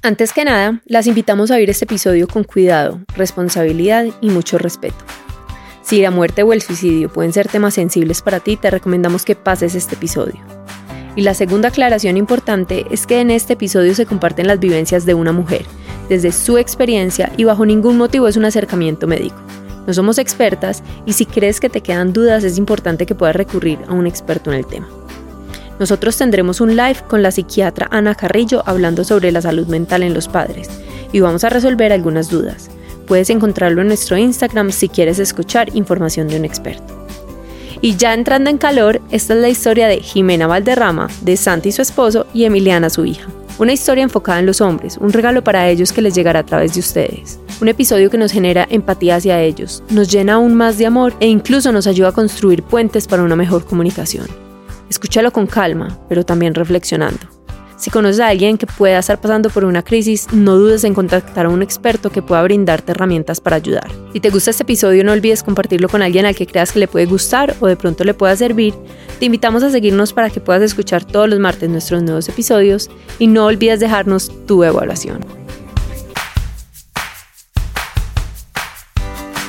Antes que nada, las invitamos a oír este episodio con cuidado, responsabilidad y mucho respeto. Si la muerte o el suicidio pueden ser temas sensibles para ti, te recomendamos que pases este episodio. Y la segunda aclaración importante es que en este episodio se comparten las vivencias de una mujer, desde su experiencia y bajo ningún motivo es un acercamiento médico. No somos expertas y si crees que te quedan dudas es importante que puedas recurrir a un experto en el tema. Nosotros tendremos un live con la psiquiatra Ana Carrillo hablando sobre la salud mental en los padres y vamos a resolver algunas dudas. Puedes encontrarlo en nuestro Instagram si quieres escuchar información de un experto. Y ya entrando en calor, esta es la historia de Jimena Valderrama, de Santi su esposo y Emiliana su hija. Una historia enfocada en los hombres, un regalo para ellos que les llegará a través de ustedes. Un episodio que nos genera empatía hacia ellos, nos llena aún más de amor e incluso nos ayuda a construir puentes para una mejor comunicación. Escúchalo con calma, pero también reflexionando. Si conoces a alguien que pueda estar pasando por una crisis, no dudes en contactar a un experto que pueda brindarte herramientas para ayudar. Si te gusta este episodio, no olvides compartirlo con alguien al que creas que le puede gustar o de pronto le pueda servir. Te invitamos a seguirnos para que puedas escuchar todos los martes nuestros nuevos episodios y no olvides dejarnos tu evaluación.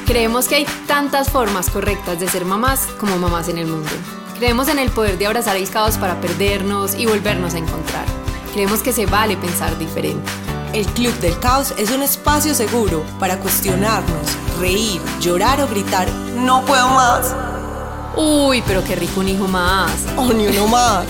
Creemos que hay tantas formas correctas de ser mamás como mamás en el mundo. Creemos en el poder de abrazar el caos para perdernos y volvernos a encontrar. Creemos que se vale pensar diferente. El Club del Caos es un espacio seguro para cuestionarnos, reír, llorar o gritar, no puedo más. Uy, pero qué rico un hijo más. O ni uno más.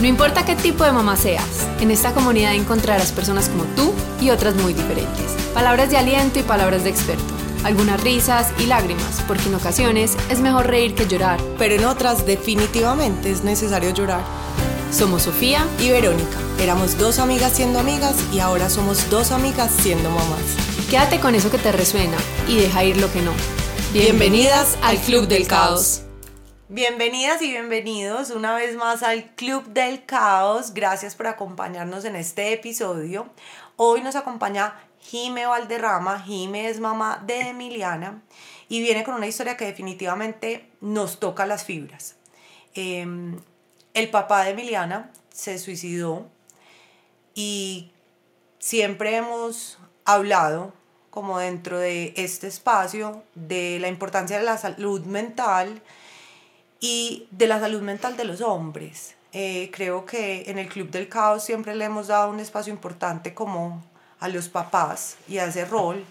No importa qué tipo de mamá seas, en esta comunidad encontrarás personas como tú y otras muy diferentes. Palabras de aliento y palabras de experto algunas risas y lágrimas, porque en ocasiones es mejor reír que llorar. Pero en otras definitivamente es necesario llorar. Somos Sofía y Verónica. Éramos dos amigas siendo amigas y ahora somos dos amigas siendo mamás. Quédate con eso que te resuena y deja ir lo que no. Bienvenidas al Club del Caos. Bienvenidas y bienvenidos una vez más al Club del Caos. Gracias por acompañarnos en este episodio. Hoy nos acompaña Jime Valderrama. Jime es mamá de Emiliana y viene con una historia que definitivamente nos toca las fibras. Em, el papá de Emiliana se suicidó y siempre hemos hablado como dentro de este espacio de la importancia de la salud mental y de la salud mental de los hombres. Eh, creo que en el Club del Caos siempre le hemos dado un espacio importante como a los papás y a ese rol,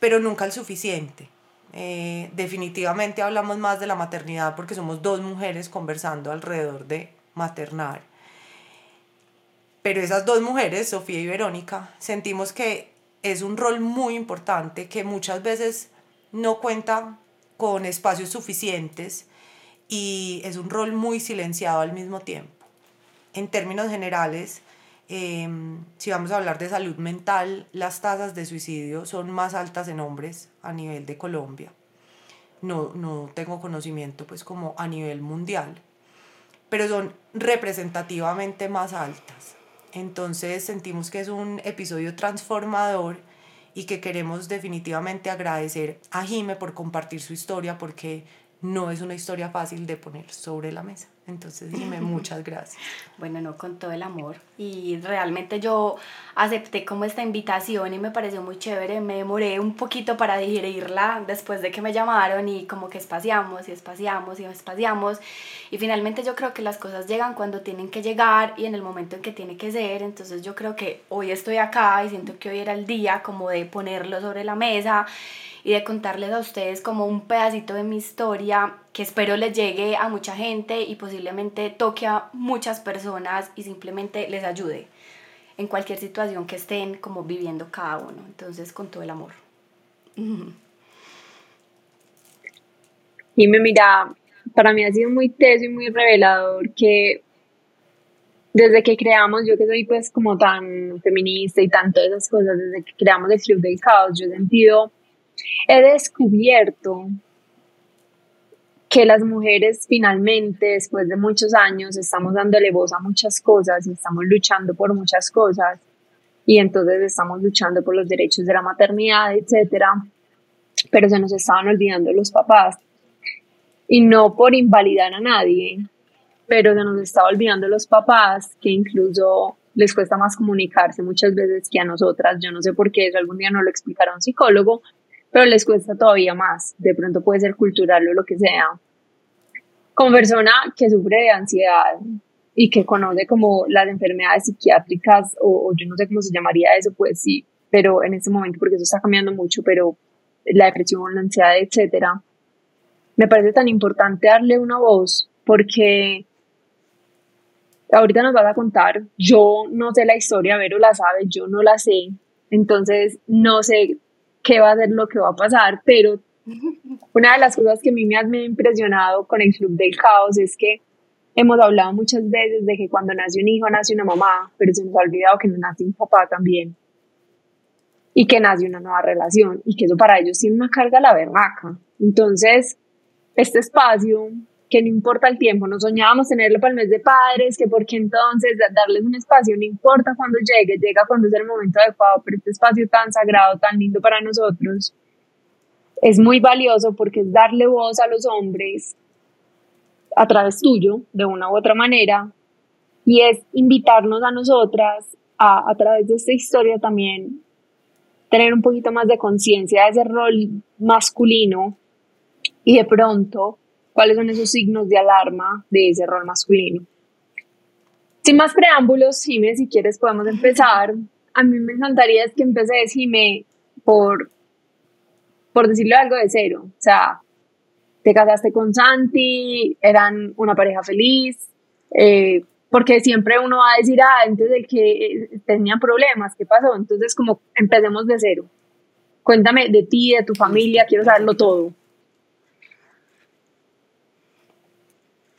pero nunca el suficiente. Eh, definitivamente hablamos más de la maternidad porque somos dos mujeres conversando alrededor de maternar. Pero esas dos mujeres, Sofía y Verónica, sentimos que es un rol muy importante que muchas veces no cuenta con espacios suficientes y es un rol muy silenciado al mismo tiempo. En términos generales, Em, si vamos a hablar de salud mental, las tasas de suicidio son más altas en hombres a nivel de Colombia. No, no tengo conocimiento pues como a nivel mundial, pero son representativamente más altas. Entonces sentimos que es un episodio transformador y que queremos definitivamente agradecer a Jime por compartir su historia porque no es una historia fácil de poner sobre la mesa. Entonces dime muchas gracias. Bueno, no, con todo el amor. Y realmente yo acepté como esta invitación y me pareció muy chévere. Me demoré un poquito para digerirla después de que me llamaron y como que espaciamos y espaciamos y espaciamos. Y finalmente yo creo que las cosas llegan cuando tienen que llegar y en el momento en que tiene que ser. Entonces yo creo que hoy estoy acá y siento que hoy era el día como de ponerlo sobre la mesa y de contarles a ustedes como un pedacito de mi historia que espero les llegue a mucha gente y posiblemente toque a muchas personas y simplemente les ayude en cualquier situación que estén como viviendo cada uno. Entonces, con todo el amor. Y me mira, para mí ha sido muy teso y muy revelador que desde que creamos, yo que soy pues como tan feminista y tanto esas cosas, desde que creamos el Club del Caos, yo he sentido he descubierto que las mujeres finalmente, después de muchos años, estamos dándole voz a muchas cosas y estamos luchando por muchas cosas. Y entonces estamos luchando por los derechos de la maternidad, etcétera, pero se nos estaban olvidando los papás. Y no por invalidar a nadie, pero se nos estaba olvidando los papás que incluso les cuesta más comunicarse muchas veces que a nosotras. Yo no sé por qué, eso algún día no lo explicará un psicólogo, pero les cuesta todavía más. De pronto puede ser cultural o lo que sea. Como persona que sufre de ansiedad y que conoce como las enfermedades psiquiátricas o, yo no sé cómo se llamaría eso, pues sí, pero en este momento porque eso está cambiando mucho, pero la depresión, la ansiedad, etcétera, me parece tan importante darle una voz porque ahorita nos vas a contar, yo no sé la historia, Vero la sabe, yo no la sé, entonces no sé qué va a ser lo que va a pasar, pero una de las cosas que a mí me ha impresionado con el Club del Caos es que hemos hablado muchas veces de que cuando nace un hijo nace una mamá, pero se nos ha olvidado que nace un papá también y que nace una nueva relación y que eso para ellos tiene una carga la berraca. Entonces, este espacio, que no importa el tiempo, no soñábamos tenerlo para el mes de padres, que porque entonces darles un espacio no importa cuando llegue, llega cuando es el momento adecuado, pero este espacio tan sagrado, tan lindo para nosotros, es muy valioso porque es darle voz a los hombres a través tuyo, de una u otra manera, y es invitarnos a nosotras a, a través de esta historia también tener un poquito más de conciencia de ese rol masculino y de pronto cuáles son esos signos de alarma de ese rol masculino. Sin más preámbulos, Jime, si quieres podemos empezar. A mí me encantaría que empecé, Jime, por por decirlo algo de cero. O sea, te casaste con Santi, eran una pareja feliz, eh, porque siempre uno va a decir, ah, antes de que eh, tenían problemas, ¿qué pasó? Entonces, como empecemos de cero. Cuéntame de ti, de tu familia, quiero saberlo todo.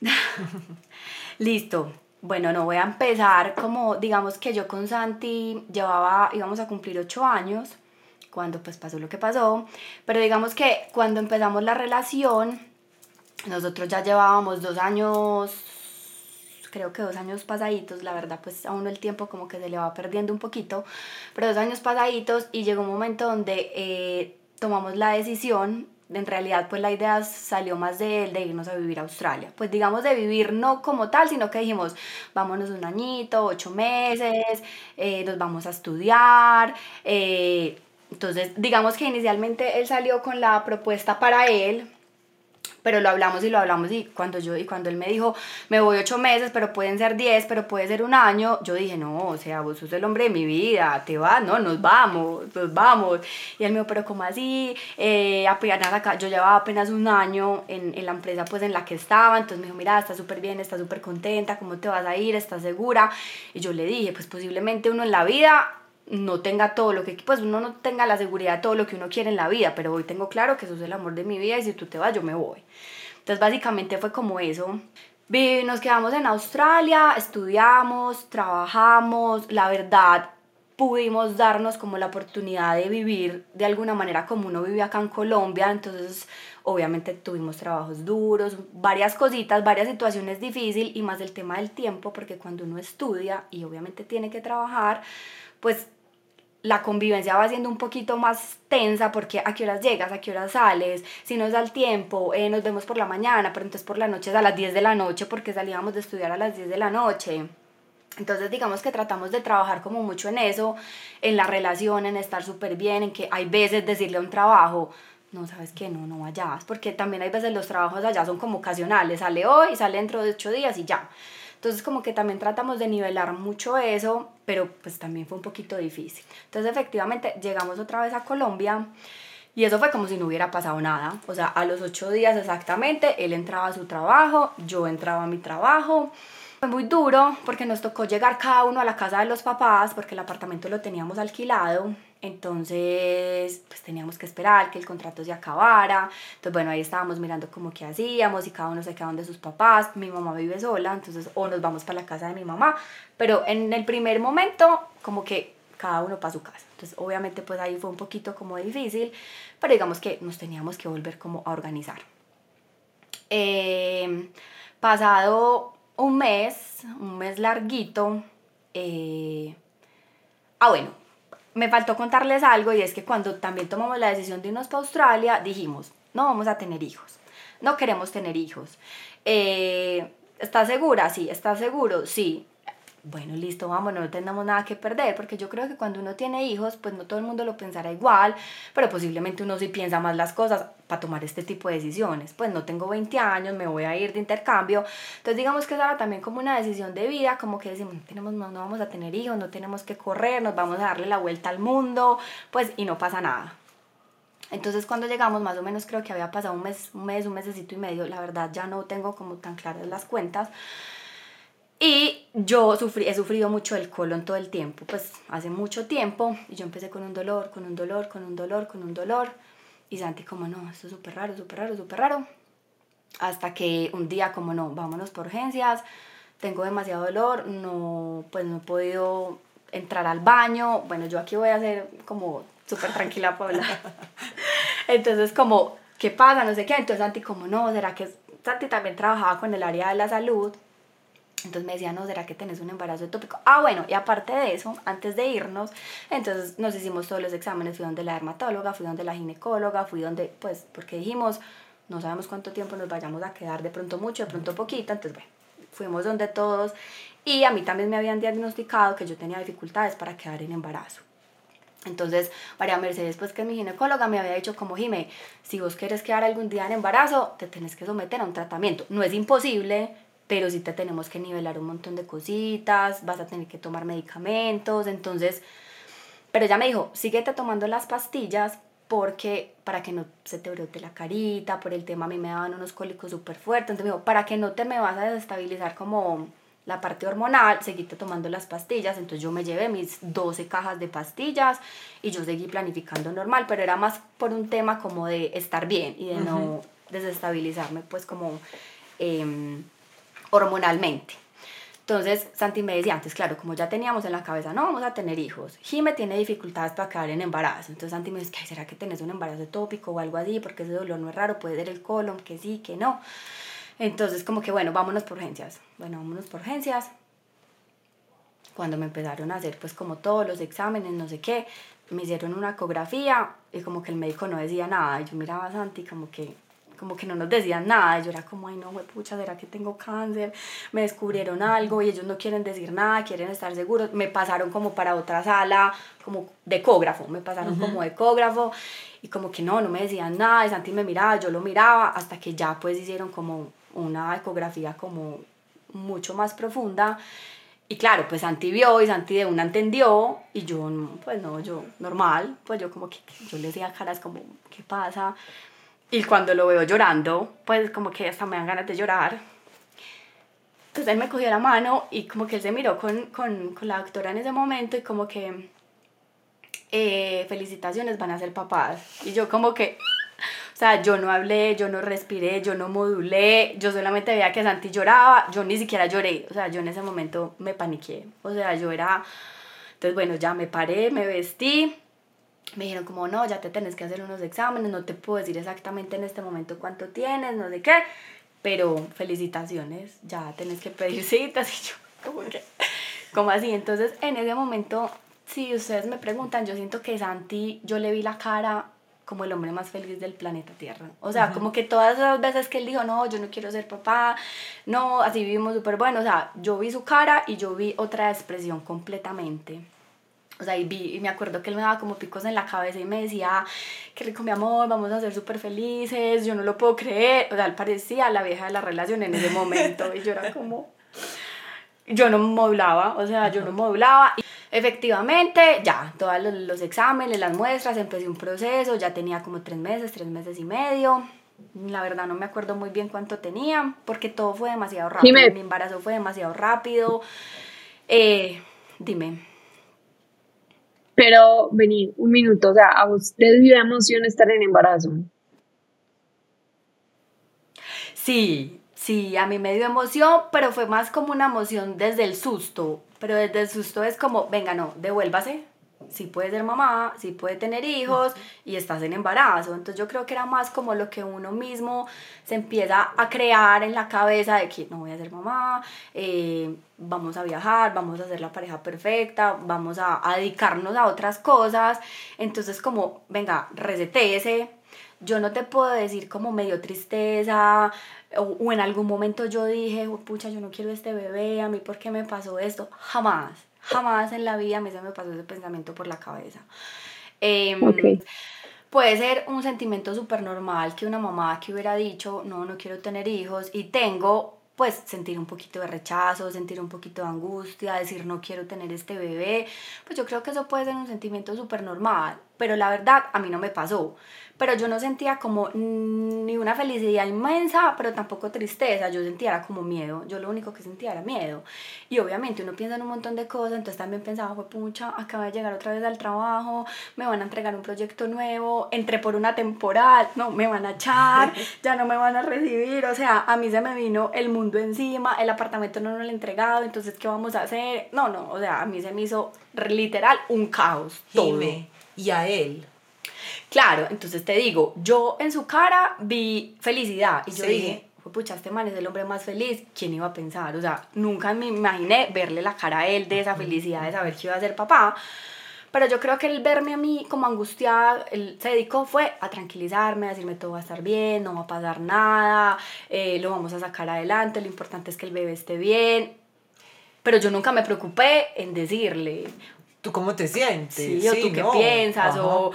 Listo. Bueno, no voy a empezar como, digamos que yo con Santi llevaba, íbamos a cumplir ocho años cuando pues pasó lo que pasó, pero digamos que cuando empezamos la relación, nosotros ya llevábamos dos años, creo que dos años pasaditos, la verdad pues a uno el tiempo como que se le va perdiendo un poquito, pero dos años pasaditos y llegó un momento donde eh, tomamos la decisión en realidad pues la idea salió más de él de irnos a vivir a Australia. Pues digamos de vivir no como tal, sino que dijimos, vámonos un añito, ocho meses, eh, nos vamos a estudiar, eh, entonces, digamos que inicialmente él salió con la propuesta para él, pero lo hablamos y lo hablamos y cuando yo y cuando él me dijo, me voy ocho meses, pero pueden ser diez, pero puede ser un año, yo dije, no, o sea, vos sos el hombre de mi vida, te vas, no, nos vamos, nos vamos. Y él me dijo, pero ¿cómo así? Eh, apenas acá, yo llevaba apenas un año en, en la empresa pues en la que estaba, entonces me dijo, mira, está súper bien, está súper contenta, ¿cómo te vas a ir? ¿Estás segura? Y yo le dije, pues posiblemente uno en la vida no tenga todo lo que, pues uno no tenga la seguridad de todo lo que uno quiere en la vida, pero hoy tengo claro que eso es el amor de mi vida y si tú te vas, yo me voy. Entonces básicamente fue como eso. Nos quedamos en Australia, estudiamos, trabajamos, la verdad pudimos darnos como la oportunidad de vivir de alguna manera como uno vive acá en Colombia, entonces obviamente tuvimos trabajos duros, varias cositas, varias situaciones difíciles y más el tema del tiempo, porque cuando uno estudia y obviamente tiene que trabajar, pues la convivencia va siendo un poquito más tensa porque a qué horas llegas, a qué horas sales, si nos da el tiempo, eh, nos vemos por la mañana, pero entonces por la noche es a las 10 de la noche porque salíamos de estudiar a las 10 de la noche. Entonces digamos que tratamos de trabajar como mucho en eso, en la relación, en estar súper bien, en que hay veces decirle a un trabajo, no, sabes que no, no vayas, porque también hay veces los trabajos allá son como ocasionales, sale hoy, sale dentro de ocho días y ya. Entonces como que también tratamos de nivelar mucho eso, pero pues también fue un poquito difícil. Entonces efectivamente llegamos otra vez a Colombia y eso fue como si no hubiera pasado nada. O sea, a los ocho días exactamente, él entraba a su trabajo, yo entraba a mi trabajo. Fue muy duro porque nos tocó llegar cada uno a la casa de los papás porque el apartamento lo teníamos alquilado. Entonces, pues teníamos que esperar que el contrato se acabara. Entonces, bueno, ahí estábamos mirando como qué hacíamos y cada uno se quedaba de sus papás. Mi mamá vive sola, entonces o nos vamos para la casa de mi mamá. Pero en el primer momento, como que cada uno para su casa. Entonces, obviamente, pues ahí fue un poquito como difícil, pero digamos que nos teníamos que volver como a organizar. Eh, pasado un mes, un mes larguito. Eh, ah, bueno, me faltó contarles algo y es que cuando también tomamos la decisión de irnos para Australia, dijimos, no vamos a tener hijos, no queremos tener hijos. Eh, ¿Estás segura? Sí, ¿estás seguro? Sí. Bueno, listo, vamos, no tenemos nada que perder, porque yo creo que cuando uno tiene hijos, pues no todo el mundo lo pensará igual, pero posiblemente uno sí piensa más las cosas para tomar este tipo de decisiones. Pues no tengo 20 años, me voy a ir de intercambio. Entonces digamos que es ahora también como una decisión de vida, como que decimos, no, tenemos, no, no vamos a tener hijos, no tenemos que correr, nos vamos a darle la vuelta al mundo, pues y no pasa nada. Entonces cuando llegamos, más o menos creo que había pasado un mes, un mes, un mesecito y medio, la verdad ya no tengo como tan claras las cuentas, y yo sufrí, he sufrido mucho el colon todo el tiempo, pues hace mucho tiempo. Y yo empecé con un dolor, con un dolor, con un dolor, con un dolor. Y Santi como, no, esto es súper raro, súper raro, súper raro. Hasta que un día como, no, vámonos por urgencias. Tengo demasiado dolor, no, pues no he podido entrar al baño. Bueno, yo aquí voy a ser como súper tranquila Paula. Entonces como, ¿qué pasa? No sé qué. Entonces Santi como, no, ¿será que Santi también trabajaba con el área de la salud? Entonces me decía, no, ¿será que tenés un embarazo ectópico? Ah, bueno, y aparte de eso, antes de irnos, entonces nos hicimos todos los exámenes, fui donde la dermatóloga, fui donde la ginecóloga, fui donde, pues, porque dijimos, no sabemos cuánto tiempo nos vayamos a quedar, de pronto mucho, de pronto poquito, entonces, bueno, fuimos donde todos, y a mí también me habían diagnosticado que yo tenía dificultades para quedar en embarazo. Entonces, María Mercedes, pues que mi ginecóloga, me había dicho como, Jime, si vos quieres quedar algún día en embarazo, te tenés que someter a un tratamiento. No es imposible, pero sí te tenemos que nivelar un montón de cositas, vas a tener que tomar medicamentos, entonces, pero ella me dijo, síguete tomando las pastillas porque para que no se te brote la carita, por el tema a mí me daban unos cólicos súper fuertes, entonces me dijo, para que no te me vas a desestabilizar como la parte hormonal, seguiste tomando las pastillas, entonces yo me llevé mis 12 cajas de pastillas y yo seguí planificando normal, pero era más por un tema como de estar bien y de no desestabilizarme, pues como... Eh, hormonalmente. Entonces Santi me decía antes, claro, como ya teníamos en la cabeza, no vamos a tener hijos. Jime tiene dificultades para quedar en embarazo. Entonces Santi me dice, ¿será que tenés un embarazo tópico o algo así? Porque ese dolor no es raro, puede ser el colon, que sí, que no. Entonces como que bueno, vámonos por urgencias. Bueno, vámonos por urgencias. Cuando me empezaron a hacer pues como todos los exámenes, no sé qué, me hicieron una ecografía y como que el médico no decía nada. Y yo miraba a Santi como que como que no nos decían nada. Yo era como, ay, no, pucha, ¿será que tengo cáncer? Me descubrieron algo y ellos no quieren decir nada, quieren estar seguros. Me pasaron como para otra sala, como de ecógrafo, me pasaron como de ecógrafo y como que no, no me decían nada. Y Santi me miraba, yo lo miraba, hasta que ya pues hicieron como una ecografía como mucho más profunda. Y claro, pues Santi vio y Santi de una entendió y yo, pues no, yo normal, pues yo como que yo le decía caras como, ¿qué pasa? Y cuando lo veo llorando, pues como que hasta me dan ganas de llorar. Entonces él me cogió la mano y como que él se miró con, con, con la doctora en ese momento y como que, eh, felicitaciones, van a ser papás. Y yo como que, o sea, yo no hablé, yo no respiré, yo no modulé, yo solamente veía que Santi lloraba, yo ni siquiera lloré, o sea, yo en ese momento me paniqué, o sea, yo era, entonces bueno, ya me paré, me vestí me dijeron como, no, ya te tenés que hacer unos exámenes, no te puedo decir exactamente en este momento cuánto tienes, no sé qué, pero felicitaciones, ya tenés que pedir citas y yo, como que, como así, entonces en ese momento, si ustedes me preguntan, yo siento que Santi, yo le vi la cara como el hombre más feliz del planeta Tierra. O sea, como que todas las veces que él dijo, no, yo no quiero ser papá, no, así vivimos súper bueno, o sea, yo vi su cara y yo vi otra expresión completamente. O sea, y, vi, y me acuerdo que él me daba como picos en la cabeza y me decía, qué rico mi amor, vamos a ser súper felices, yo no lo puedo creer. O sea, él parecía la vieja de la relación en ese momento y yo era como, yo no modulaba, o sea, yo no modulaba. Y efectivamente, ya, todos los, los exámenes, las muestras, empecé un proceso, ya tenía como tres meses, tres meses y medio. La verdad no me acuerdo muy bien cuánto tenía, porque todo fue demasiado rápido. Mi embarazo fue demasiado rápido. Eh, dime. Pero vení, un minuto, o sea, ¿a usted dio emoción estar en embarazo? Sí, sí, a mí me dio emoción, pero fue más como una emoción desde el susto. Pero desde el susto es como, venga, no, devuélvase, sí puede ser mamá, sí puede tener hijos y estás en embarazo. Entonces yo creo que era más como lo que uno mismo se empieza a crear en la cabeza de que no voy a ser mamá, eh, vamos a viajar, vamos a ser la pareja perfecta, vamos a, dedicarnos a otras cosas. Entonces como, venga, resetéese, yo no te puedo decir como medio tristeza o, o en algún momento yo dije, pucha, yo no quiero este bebé, a mí por qué me pasó esto. Jamás, jamás en la vida a mí se me pasó ese pensamiento por la cabeza. Em, puede ser un sentimiento súper normal que una mamá que hubiera dicho, no, no quiero tener hijos y tengo pues sentir un poquito de rechazo, sentir un poquito de angustia, decir no quiero tener este bebé, pues yo creo que eso puede ser un sentimiento súper normal, pero la verdad a mí no me pasó pero yo no sentía como ni una felicidad inmensa, pero tampoco tristeza, yo sentía como miedo, yo lo único que sentía era miedo. Y obviamente uno piensa en un montón de cosas, entonces también pensaba, fue pucha, acaba de llegar otra vez al trabajo, me van a entregar un proyecto nuevo, entré por una temporal, no, me van a echar, ya no me van a recibir, o sea, a mí se me vino el mundo encima, el apartamento no lo he entregado, entonces, ¿qué vamos a hacer? No, no, o sea, a mí se me hizo literal un caos. Todo. y a él Claro, entonces te digo, yo en su cara vi felicidad y yo dije, pucha, este man es el hombre más feliz, ¿quién iba a pensar? O sea, nunca me imaginé verle la cara a él de esa felicidad de saber que iba a ser papá. Pero yo creo que el verme a mí como angustiada, él se dedicó fue a tranquilizarme, a decirme todo va a estar bien, no va a pasar nada, eh, lo vamos a sacar adelante, lo importante es que el bebé esté bien. Pero yo nunca me preocupé en decirle. ¿Tú cómo te sientes? Sí, o tú qué piensas, o,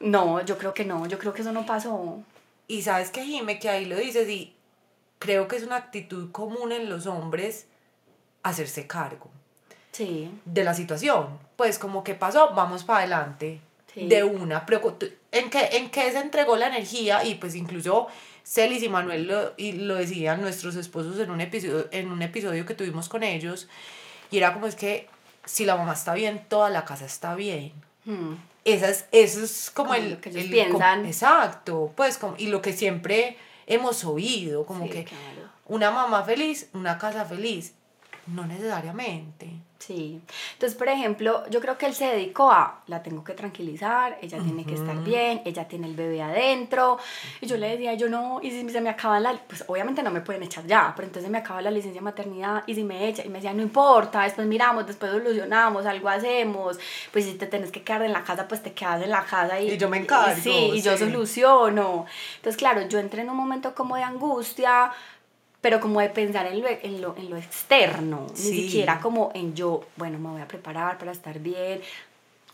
no, yo creo que no, yo creo que eso no pasó. Y sabes que Jime, que ahí lo dices y creo que es una actitud común en los hombres hacerse cargo. Sí. De la situación. Pues como que pasó, vamos para adelante. De una. ¿En qué, ¿En qué se entregó la energía? Y pues incluso Celis y Manuel lo, y lo decían nuestros esposos en un, episodio, en un episodio que tuvimos con ellos. Y era como es que si la mamá está bien, toda la casa está bien. Hmm es, eso es como, el... Lo que ellos piensan. exacto, pues como, y lo que siempre hemos oído, como que una mamá feliz, una casa feliz, no necesariamente. Sí. Entonces, por ejemplo, yo creo que él se dedicó a, la tengo que tranquilizar, ella tiene que estar bien, ella tiene el bebé adentro. Y yo le decía, yo no, y si se me acaba la, pues obviamente no me pueden echar ya, pero entonces me acaba la licencia de maternidad y si me echa, y me decía, no importa, después miramos, después solucionamos, algo hacemos, pues si te tienes que quedar en la casa, pues te quedas en la casa y, y yo me encargo. sí, y yo soluciono. Entonces, claro, yo entré en un momento como de angustia, pero como de pensar en lo, en lo, en lo externo, ni siquiera como en yo, bueno, me voy a preparar para estar bien,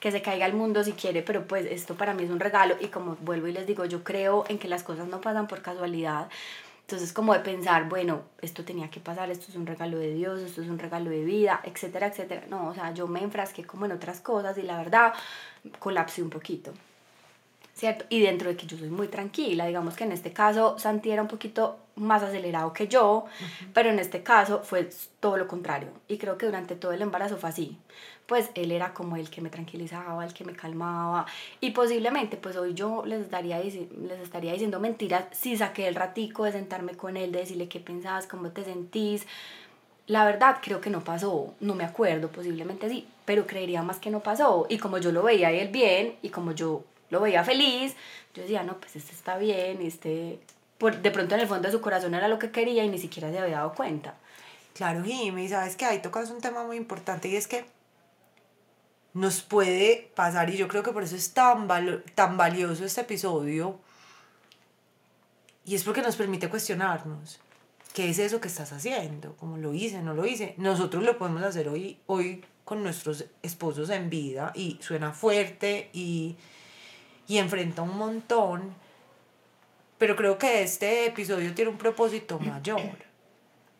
que se caiga el mundo si quiere, pero pues esto para mí es un regalo y como vuelvo y les digo, yo creo en que las cosas no pasan por casualidad. Entonces como de pensar, bueno, esto tenía que pasar, esto es un regalo de Dios, esto es un regalo de vida, etcétera, etcétera. No, o sea, yo me enfrasqué como en otras cosas y la verdad colapsé un poquito. ¿Cierto? Y dentro de que yo soy muy tranquila, digamos que en este caso Santi era un poquito más acelerado que yo, pero en este caso fue todo lo contrario. Y creo que durante todo el embarazo fue así. Pues él era como el que me tranquilizaba, el que me calmaba. Y posiblemente, pues hoy yo les, daría, les estaría diciendo mentiras si saqué el ratico de sentarme con él, de decirle qué pensabas, cómo te sentís. La verdad, creo que no pasó, no me acuerdo, posiblemente sí, pero creería más que no pasó. Y como yo lo veía él bien, y como yo lo veía feliz, yo decía, no, pues este está bien, este, por, de pronto en el fondo de su corazón era lo que quería y ni siquiera se había dado cuenta. Claro, Jimmy, sabes que ahí tocas un tema muy importante y es que nos puede pasar, y yo creo que por eso es tan, tan valioso este episodio, y es porque nos permite cuestionarnos. ¿Qué es eso que estás haciendo? ¿Cómo lo hice? ¿No lo hice? Nosotros lo podemos hacer hoy, hoy con nuestros esposos en vida y suena fuerte y y enfrenta un montón, pero creo que este episodio tiene un propósito mayor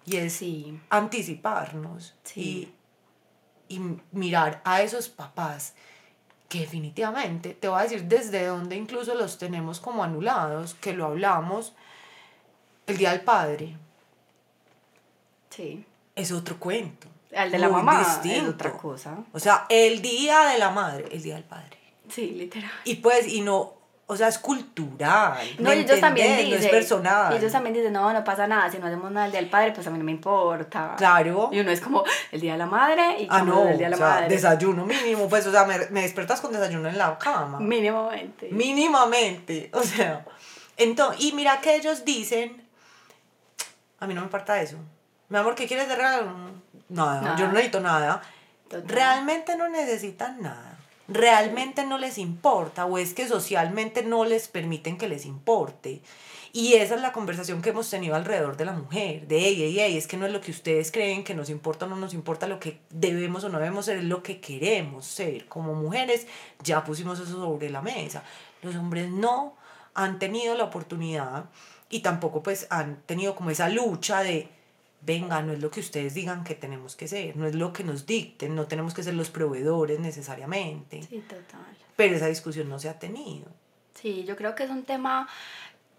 y es anticiparnos y, y mirar a esos papás que definitivamente, te voy a decir desde donde incluso los tenemos como anulados, que lo hablamos, el Día del Padre. Sí. Es otro cuento. El de la mamá es otra cosa. O sea, el Día de la Madre, el Día del Padre. Sí, literal. Y pues, y no, o sea, es cultural. No, ellos también dicen. No es personal. Y ellos también dicen, no, no pasa nada, si no hacemos nada el día del padre, pues a mí no me importa. Claro. Y uno es como el día de la madre y ah, no, el día de la o sea, desayuno mínimo, pues, o sea, me, me despertas con desayuno en la cama. Mínimamente. Mínimamente, o sea. Entonces, y mira que ellos dicen, a mí no me importa eso. Mi amor, ¿qué quieres de regalo? Nada, yo no necesito nada. Realmente no necesitan nada realmente no les importa o es que socialmente no les permiten que les importe. Y esa es la conversación que hemos tenido alrededor de la mujer, de ella y ella, es que no es lo que ustedes creen que nos importa o no nos importa, lo que debemos o no debemos ser, es lo que queremos ser. Como mujeres ya pusimos eso sobre la mesa. Los hombres no han tenido la oportunidad y tampoco pues han tenido como esa lucha de venga, no es lo que ustedes digan que tenemos que ser, no es lo que nos dicten, no tenemos que ser los proveedores necesariamente. Sí, total. Pero esa discusión no se ha tenido. Sí, yo creo que es un tema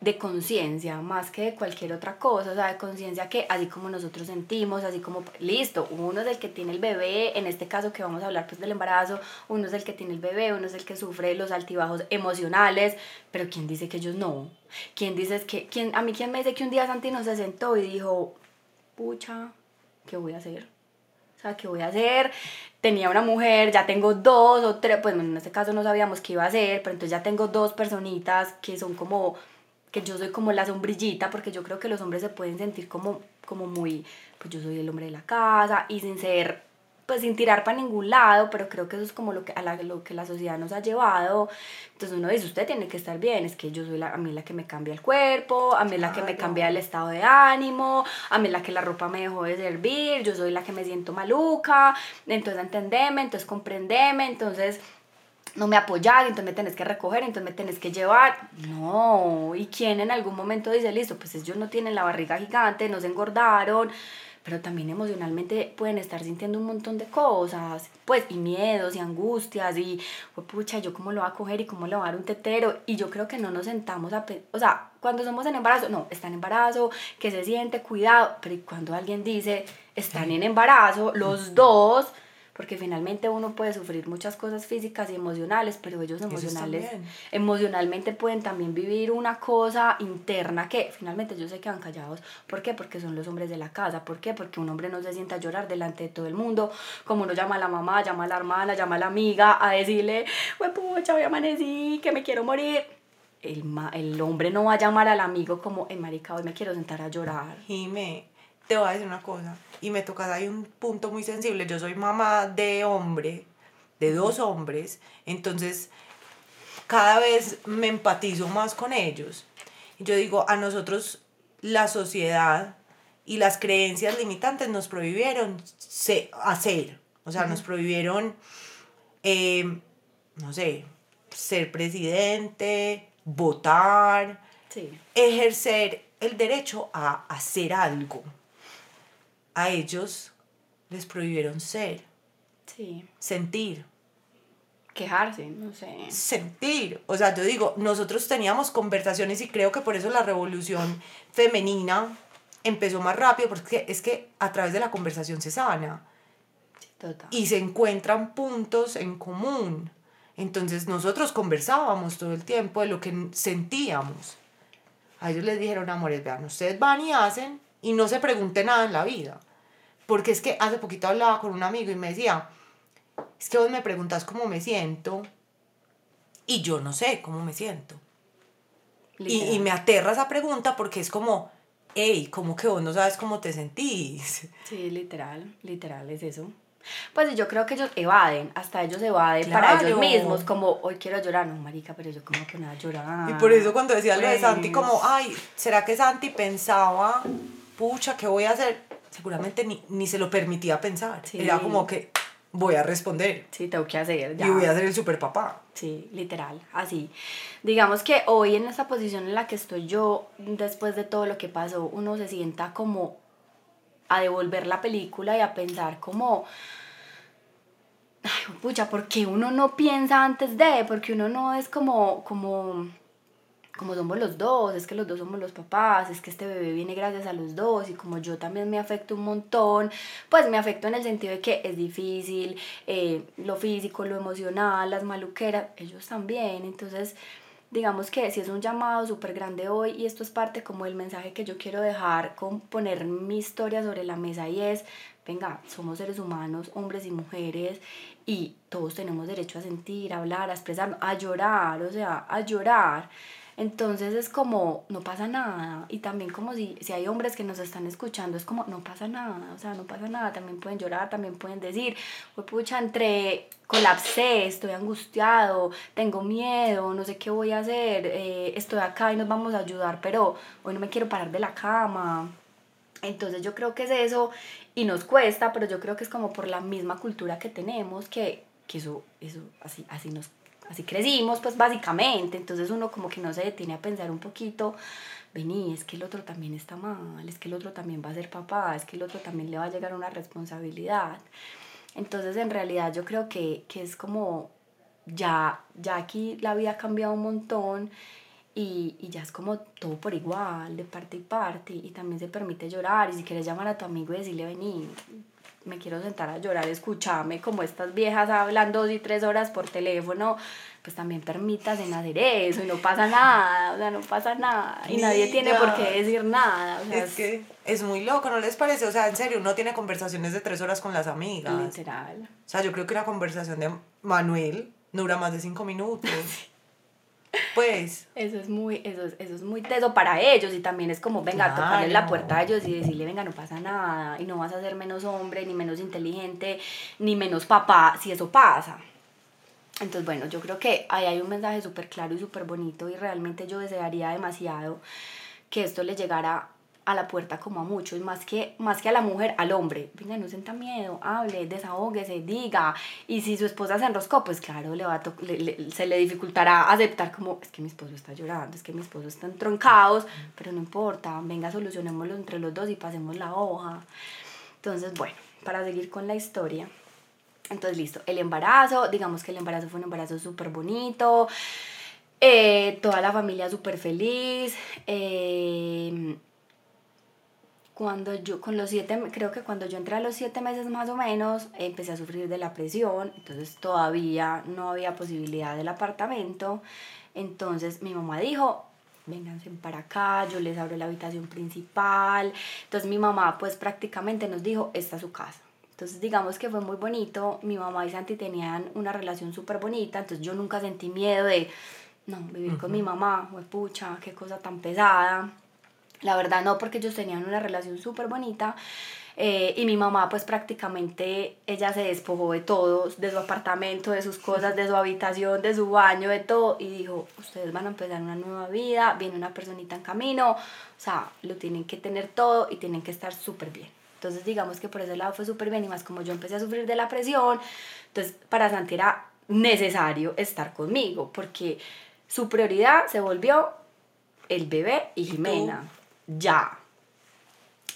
de conciencia más que de cualquier otra cosa, o sea, de conciencia que así como nosotros sentimos, así como, listo, uno es el que tiene el bebé, en este caso que vamos a hablar pues del embarazo, uno es el que tiene el bebé, uno es el que sufre los altibajos emocionales, pero ¿quién dice que ellos no? ¿Quién dice que, quién, a mí quién me dice que un día Santino se sentó y dijo, pucha, ¿qué voy a hacer? O sea, ¿qué voy a hacer? Tenía una mujer, ya tengo dos o tres, pues en este caso no sabíamos qué iba a hacer, pero entonces ya tengo dos personitas que son como, que yo soy como la sombrillita, porque yo creo que los hombres se pueden sentir como, como muy, pues yo soy el hombre de la casa y sin ser pues sin tirar para ningún lado, pero creo que eso es como lo que, a la, lo que la sociedad nos ha llevado. Entonces uno dice, usted tiene que estar bien, es que yo soy la, a mí la que me cambia el cuerpo, a mí la que me cambia el estado de ánimo, a mí la que la ropa me dejó de servir, yo soy la que me siento maluca, entonces entendeme, entonces comprendeme, entonces no me apoyas, entonces me tenés que recoger, entonces me tenés que llevar. No, ¿y quién en algún momento dice, listo, pues ellos no tienen la barriga gigante, no se engordaron, pero también emocionalmente pueden estar sintiendo un montón de cosas, pues, y miedos y angustias, y, pues, pucha, yo cómo lo voy a coger y cómo le voy a dar un tetero, y yo creo que no nos sentamos a, o sea, cuando somos en embarazo, no, está en embarazo, que se siente, cuidado, pero cuando alguien dice, están en embarazo, los dos, porque finalmente uno puede sufrir muchas cosas físicas y emocionales, pero ellos emocionales, emocionalmente pueden también vivir una cosa interna que finalmente ellos se quedan callados. ¿Por qué? Porque son los hombres de la casa. ¿Por qué? Porque un hombre no se sienta a llorar delante de todo el mundo, como uno llama a la mamá, llama a la hermana, llama a la amiga a decirle, pucha, hoy amanecí, que me quiero morir. El, el hombre no va a llamar al amigo como, en marica, hoy me quiero sentar a llorar. Jime, te voy a decir una cosa, y me toca hay un punto muy sensible. Yo soy mamá de hombre, de dos hombres, entonces cada vez me empatizo más con ellos. Yo digo, a nosotros la sociedad y las creencias limitantes nos prohibieron hacer, o sea, nos prohibieron, eh, no sé, ser presidente, votar, ejercer el derecho a hacer algo a ellos les prohibieron ser, sí. sentir. Quejarse, no sé. Sentir. O sea, yo digo, nosotros teníamos conversaciones y creo que por eso la revolución femenina empezó más rápido, porque es que a través de la conversación se sana. total. Y se encuentran puntos en común. Entonces nosotros conversábamos todo el tiempo de lo que sentíamos. A ellos les dijeron, amores, vean, ustedes van y hacen y no se pregunte nada en la vida. Porque es que hace poquito hablaba con un amigo y me decía, es que vos me preguntas cómo me siento y yo no sé cómo me siento. Y, y, me aterra esa pregunta porque es como, hey, ¿cómo que vos no sabes cómo te sentís? Sí, literal, literal, es eso. Pues yo creo que ellos evaden, hasta ellos evaden para ellos mismos, como hoy quiero llorar, no, marica, pero yo como que nada llorar. Y por eso cuando decía lo de Santi, como, ay, ¿será que Santi pensaba, pucha, ¿qué voy a hacer? Seguramente ni, ni se lo permitía pensar. Era como que voy a responder. Sí, tengo que hacer. Ya. Y voy a ser el super papá. Sí, literal, así. Digamos que hoy en esta posición en la que estoy yo, después de todo lo que pasó, uno se sienta como a devolver la película y a pensar como... Ay, pucha, ¿por qué uno no piensa antes de? Porque uno no es como, como como somos los dos, es que los dos somos los papás, es que este bebé viene gracias a los dos y como yo también me afecto un montón, pues me afecto en el sentido de que es difícil, eh, lo físico, lo emocional, las maluqueras, ellos también, entonces digamos que si es un llamado súper grande hoy y esto es parte como el mensaje que yo quiero dejar con poner mi historia sobre la mesa y es, venga, somos seres humanos, hombres y mujeres y todos tenemos derecho a sentir, a hablar, a expresar, a llorar, o sea, a llorar Entonces es como, no pasa nada. Y también como si, si hay hombres que nos están escuchando, es como, no pasa nada. O sea, no pasa nada. También pueden llorar, también pueden decir, pucha, entre colapsé, estoy angustiado, tengo miedo, no sé qué voy a hacer, eh, estoy acá y nos vamos a ayudar, pero hoy no me quiero parar de la cama. Entonces yo creo que es eso y nos cuesta, pero yo creo que es como por la misma cultura que tenemos, que, que eso, eso así, así nos así crecimos, pues básicamente, entonces uno como que no se detiene a pensar un poquito, vení, es que el otro también está mal, es que el otro también va a ser papá, es que el otro también le va a llegar una responsabilidad. Entonces en realidad yo creo que, que es como, ya, ya aquí la vida ha cambiado un montón y, y, ya es como todo por igual, de parte y parte, y también se permite llorar, y si quieres llamar a tu amigo y decirle, vení, me quiero sentar a llorar, escúchame como estas viejas hablan dos y tres horas por teléfono, pues también permitas en hacer eso y no pasa nada, o sea, no pasa nada y nadie tiene por qué decir nada. O sea, es, que es muy loco, ¿no les parece? O sea, en serio, uno tiene conversaciones de tres horas con las amigas. Literal. O sea, yo creo que una conversación de Manuel no dura más de cinco minutos. Pues. Eso es muy, eso es, eso es muy teso para ellos y también es como, venga, tocarle la puerta a ellos y decirle, venga, no pasa nada y no vas a ser menos hombre, ni menos inteligente, ni menos papá, si eso pasa. Entonces, bueno, yo creo que ahí hay un mensaje súper claro y súper bonito y realmente yo desearía demasiado que esto le llegara a la puerta como a muchos, más que, más que a la mujer, al hombre. Venga, no sienta miedo, hable, desahóguese, diga. Y si su esposa se enroscó, pues claro, le va a se le dificultará aceptar como, es que mi esposo está llorando, es que mi esposo está entroncados, pero no importa, venga, solucionémoslo entre los dos y pasemos la hoja. Entonces, bueno, para seguir con la historia. Entonces, listo, el embarazo, digamos que el embarazo fue un embarazo súper bonito. Eh, toda la familia súper feliz. Eh, cuando yo, con los siete, creo que cuando yo entré a los siete meses más o menos, empecé a sufrir de la presión, entonces todavía no había posibilidad del apartamento, entonces mi mamá dijo, vénganse para acá, yo les abro la habitación principal, entonces mi mamá pues prácticamente nos dijo, esta es su casa. Entonces digamos que fue muy bonito, mi mamá y Santi tenían una relación súper bonita, entonces yo nunca sentí miedo de, no, vivir con mi mamá, pucha, qué cosa tan pesada. La verdad no, porque ellos tenían una relación súper bonita. Eh, y mi mamá pues prácticamente ella se despojó de todo, de su apartamento, de sus cosas, de su habitación, de su baño, de todo y dijo, ustedes van a empezar una nueva vida, viene una personita en camino, o sea, lo tienen que tener todo y tienen que estar súper bien. Entonces digamos que por ese lado fue súper bien y más como yo empecé a sufrir de la presión, entonces para Santi era necesario estar conmigo porque su prioridad se volvió el bebé y Jimena ya.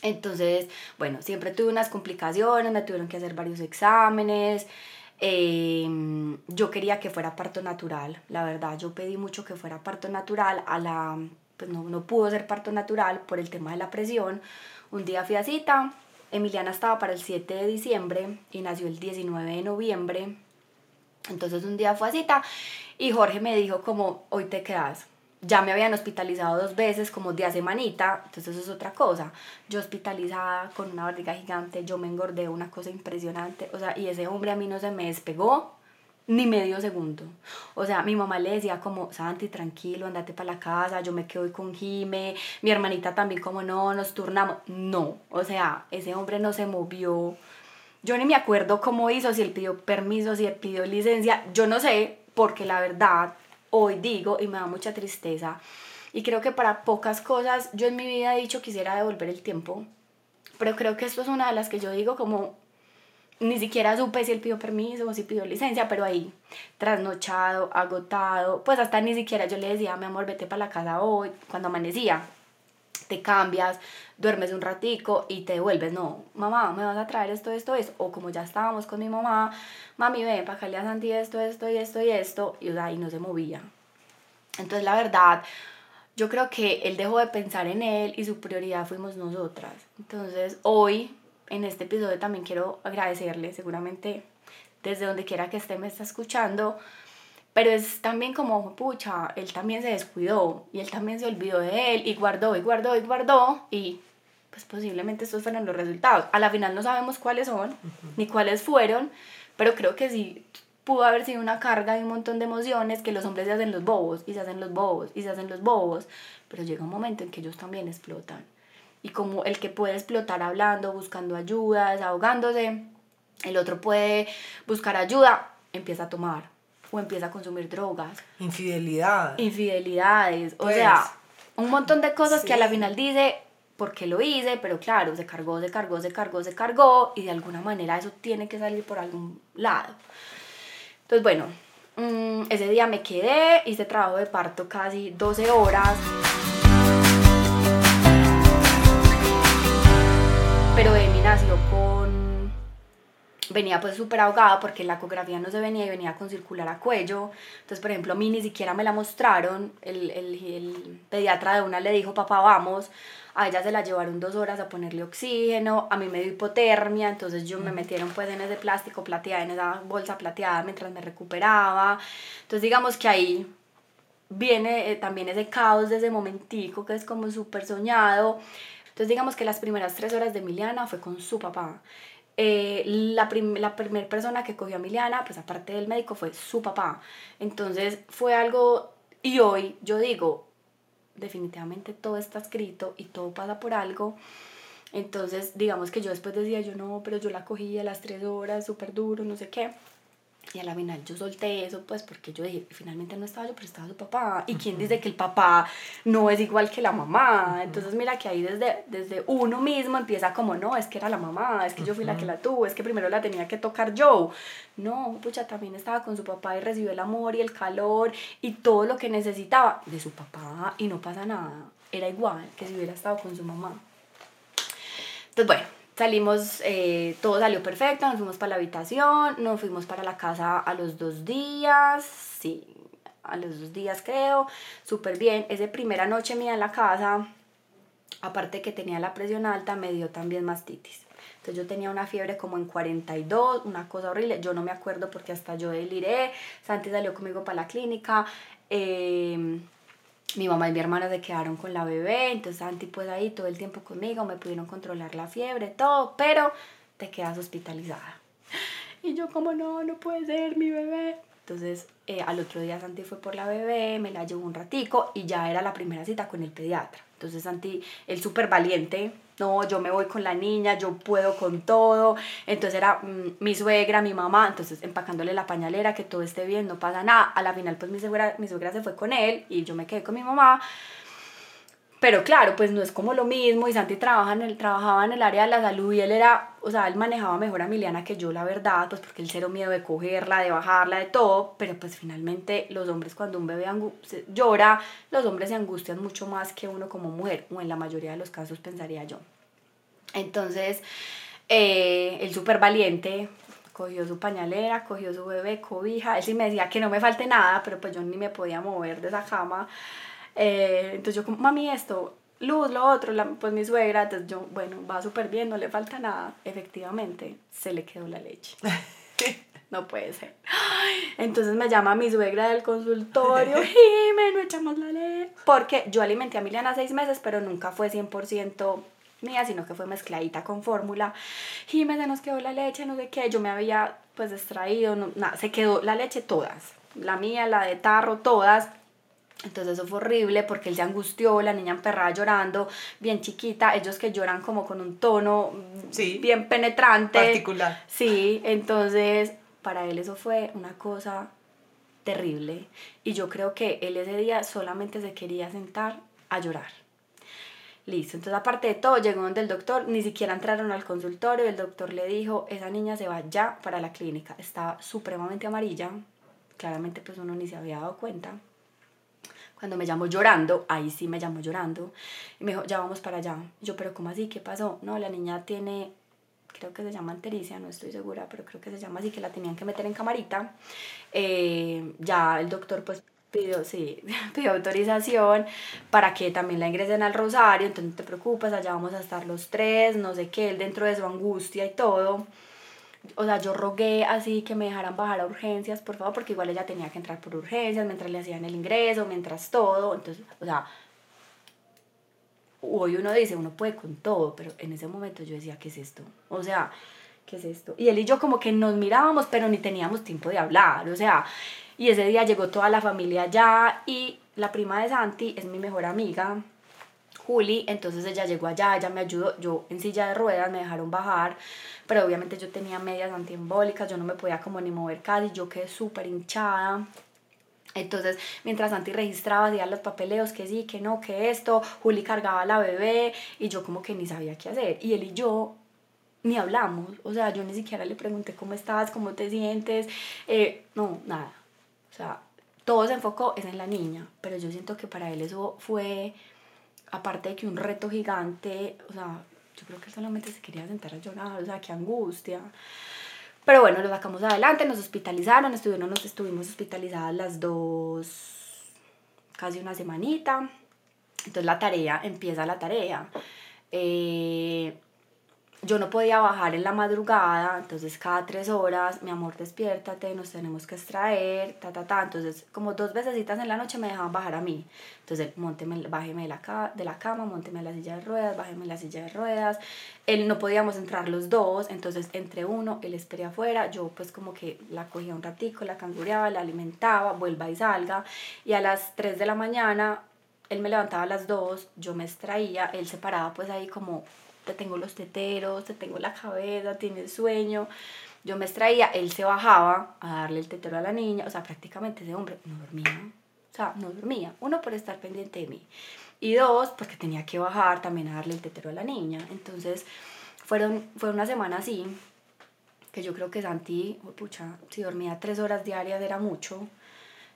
Entonces, bueno, siempre tuve unas complicaciones, me tuvieron que hacer varios exámenes. Em, yo quería que fuera parto natural, la verdad, yo pedí mucho que fuera parto natural, a la, pues no, no pudo ser parto natural por el tema de la presión. Un día fui a cita, Emiliana estaba para el 7 de diciembre y nació el 19 de noviembre. Entonces un día fue a cita y Jorge me dijo como, hoy te quedas ya me habían hospitalizado dos veces como de hace manita, entonces eso es otra cosa. Yo hospitalizada con una barriga gigante, yo me engordé una cosa impresionante, o sea, y ese hombre a mí no se me despegó ni medio segundo. O sea, mi mamá le decía como, Santi, tranquilo, andate para la casa, yo me quedo con Jime, mi hermanita también como, no, nos turnamos. No, o sea, ese hombre no se movió. Yo ni me acuerdo cómo hizo, si él pidió permiso, si él pidió licencia, yo no sé, porque la verdad hoy digo y me da mucha tristeza. Y creo que para pocas cosas yo en mi vida he dicho quisiera devolver el tiempo, pero creo que esto es una de las que yo digo como ni siquiera supe si él pidió permiso o si pidió licencia, pero ahí, trasnochado, agotado, pues hasta ni siquiera yo le decía, mi amor, vete para la casa hoy, cuando amanecía, te cambias, duermes un ratico y te devuelves, no, mamá, me vas a traer esto, esto, esto, o como ya estábamos con mi mamá, mami, ven, acá a Santi esto, esto y esto y esto, y ahí no se movía. Entonces, la verdad, yo creo que él dejó de pensar en él y su prioridad fuimos nosotras. Entonces, hoy, en este episodio, también quiero agradecerle, seguramente desde donde quiera que esté me está escuchando, pero es también como, pucha, él también se descuidó y él también se olvidó de él y guardó y guardó y guardó y pues posiblemente estos fueron los resultados. A la final no sabemos cuáles son ni cuáles fueron, pero creo que sí pudo haber sido una carga de un montón de emociones que los hombres se hacen los bobos y se hacen los bobos y se hacen los bobos, pero llega un momento en que ellos también explotan. Y como el que puede explotar hablando, buscando ayuda, desahogándose, el otro puede buscar ayuda, empieza a tomar o empieza a consumir drogas. Infidelidad. Infidelidades, o sea, pues, un montón de cosas que a la final dice, porque lo hice, pero claro, se cargó, se cargó, se cargó, se cargó y de alguna manera eso tiene que salir por algún lado. Entonces, bueno, mm, ese día me quedé, hice trabajo de parto casi 12 horas. Pero Emi nació con... Venía pues súper ahogada porque la ecografía no se venía y venía con circular a cuello. Entonces, por ejemplo, a mí ni siquiera me la mostraron. El, el, el pediatra de una le dijo, papá, vamos a ella se la llevaron dos horas a ponerle oxígeno, a mí me dio hipotermia, entonces yo me metieron pues en ese plástico plateado, en esa bolsa plateada mientras me recuperaba. Entonces digamos que ahí viene eh, también ese caos de ese momentico que es como súper soñado. Entonces digamos que las primeras tres horas de Emiliana fue con su papá. Eh, la, la primera persona que cogió a Emiliana, pues aparte del médico, fue su papá. Entonces fue algo, y hoy yo digo, definitivamente todo está escrito y todo pasa por algo. Entonces, digamos que yo después decía, yo no, pero yo la cogí a las tres horas, súper duro, no sé qué. Y a la final yo solté eso, pues porque yo dije, finalmente no estaba yo, pero estaba su papá. ¿Y quién dice que el papá no es igual que la mamá? Entonces mira que ahí desde, desde uno mismo empieza como, no, es que era la mamá, es que yo fui la que la tuvo, es que primero la tenía que tocar yo. No, pucha, también estaba con su papá y recibió el amor y el calor y todo lo que necesitaba de su papá y no pasa nada. Era igual que si hubiera estado con su mamá. Entonces, bueno, Salimos, eh, todo salió perfecto, nos fuimos para la habitación, nos fuimos para la casa a los dos días, sí, a los dos días creo, súper bien. Esa primera noche mía en la casa, aparte que tenía la presión alta, me dio también mastitis. Entonces yo tenía una fiebre como en 42, una cosa horrible. Yo no me acuerdo porque hasta yo deliré. Santi salió conmigo para la clínica. Eh, mi mamá y mi hermana se quedaron con la bebé, entonces Santi pues ahí todo el tiempo conmigo, me pudieron controlar la fiebre, todo, pero te quedas hospitalizada. Y yo como no, no puede ser mi bebé. Entonces eh, al otro día Santi fue por la bebé, me la llevó un ratico y ya era la primera cita con el pediatra. Entonces Santi, el súper valiente, no, yo me voy con la niña, yo puedo con todo. Entonces era mm, mi suegra, mi mamá, entonces empacándole la pañalera, que todo esté bien, no pasa nada. A la final pues mi suegra, mi suegra se fue con él y yo me quedé con mi mamá. Pero claro, pues no es como lo mismo y Santi trabajaba en el área de la salud y él era, o sea, él manejaba mejor a Miliana que yo, la verdad, pues porque él cero miedo de cogerla, de bajarla, de todo, pero pues finalmente los hombres cuando un bebé llora, los hombres se angustian mucho más que uno como mujer, o en la mayoría de los casos pensaría yo. Entonces, eh, el súper valiente cogió su pañalera, cogió su bebé, cobija, él sí me decía que no me falte nada, pero pues yo ni me podía mover de esa cama. Eh, entonces yo como, mami, esto, luz, lo otro, la, pues mi suegra, entonces yo, bueno, va súper bien, no le falta nada. Efectivamente, se le quedó la leche. No puede ser. Entonces me llama mi suegra del consultorio, Jime, no echamos la leche. Porque yo alimenté a Miliana seis meses, pero nunca fue 100% mía, sino que fue mezcladita con fórmula. Jime, se nos quedó la leche, no sé qué. Yo me había pues extraído, no, nada, se quedó la leche todas. La mía, la de tarro, todas. Entonces eso fue horrible porque él se angustió, la niña emperrada llorando, bien chiquita, ellos que lloran como con un tono bien penetrante. Particular. Sí, entonces para él eso fue una cosa terrible. Y yo creo que él ese día solamente se quería sentar a llorar. Listo, entonces aparte de todo, llegó donde el doctor, ni siquiera entraron al consultorio, el doctor le dijo, esa niña se va ya para la clínica, estaba supremamente amarilla, claramente pues uno ni se había dado cuenta cuando me llamó llorando, ahí sí me llamó llorando, y me dijo, ya vamos para allá. Yo, pero ¿cómo así? ¿Qué pasó? No, la niña tiene, creo que se llama antericia, no estoy segura, pero creo que se llama así, que la tenían que meter en camarita. Eh, ya el doctor pues pidió, sí, pidió autorización para que también la ingresen al rosario, entonces no te preocupes, allá vamos a estar los tres, no sé qué, él dentro de su angustia y todo o sea, yo rogué así que me dejaran bajar a urgencias, por favor, porque igual ella tenía que entrar por urgencias mientras le hacían el ingreso, mientras todo. Entonces, o sea, hoy uno dice, uno puede con todo, pero en ese momento yo decía, ¿qué es esto? O sea, ¿qué es esto? Y él y yo como que nos mirábamos, pero ni teníamos tiempo de hablar, o sea, y ese día llegó toda la familia allá y la prima de Santi es mi mejor amiga, Juli, entonces ella llegó allá, ella me ayudó, yo en silla de ruedas me dejaron bajar, pero obviamente yo tenía medias antiembólicas, yo no me podía como ni mover casi, yo quedé súper hinchada. Entonces, mientras Santi registraba, hacía los papeleos, que sí, que no, que esto, Juli cargaba a la bebé y yo como que ni sabía qué hacer. Y él y yo ni hablamos, o sea, yo ni siquiera le pregunté cómo estás, cómo te sientes, eh, no, nada. O sea, todo se enfocó en la niña, pero yo siento que para él eso fue, aparte de que un reto gigante, o sea, yo creo que solamente se quería sentar a llorar, o sea, qué angustia. Pero bueno, lo sacamos adelante, nos hospitalizaron, estuvimos, nos estuvimos hospitalizadas las dos, casi una semanita. Entonces la tarea, empieza la tarea. Eh, yo no podía bajar en la madrugada, entonces cada tres horas, mi amor, despiértate, nos tenemos que extraer, ta, ta, ta. Entonces, como dos veces en la noche me dejaban bajar a mí. Entonces, monteme, bájeme de la, de la cama, monteme la silla de ruedas, bájeme la silla de ruedas. Él no podíamos entrar los dos, entonces entre uno, él esperé afuera, yo pues como que la cogía un ratico, la cangureaba, la alimentaba, vuelva y salga. Y a las 3 de la mañana, él me levantaba a las 2, yo me extraía, él se paraba pues ahí como te tengo los teteros, te tengo la cabeza, tienes sueño. Yo me extraía, él se bajaba a darle el tetero a la niña, o sea, prácticamente ese hombre no dormía, o sea, no dormía. Uno, por estar pendiente de mí. Y dos, porque tenía que bajar también a darle el tetero a la niña. Entonces, fueron, fue una semana así, que yo creo que Santi, oh, pucha, si dormía tres horas diarias era mucho.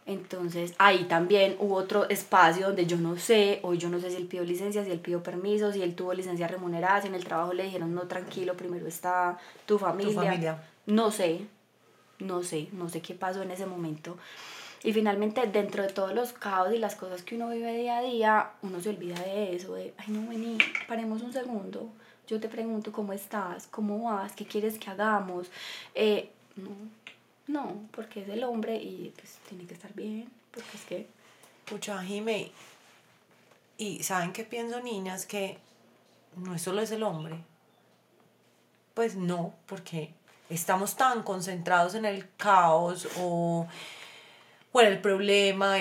Entonces ahí también hubo otro espacio donde yo no sé, hoy yo no sé si él pidió licencia, si él pidió permiso, si él tuvo licencia remunerada, si en el trabajo le dijeron no tranquilo, primero está tu familia. Tu familia. No sé, no sé, no sé qué pasó en ese momento. Y finalmente dentro de todos los caos y las cosas que uno vive día a día, uno se olvida de eso, de, ay no, vení, paremos un segundo, yo te pregunto cómo estás, cómo vas, qué quieres que hagamos. Eh, no, no, porque es el hombre y pues tiene que estar bien, porque es que... Pucha, Jime, y ¿saben qué pienso, niñas? Que no solo es el hombre. Pues no, porque estamos tan concentrados en el caos o, o en el problema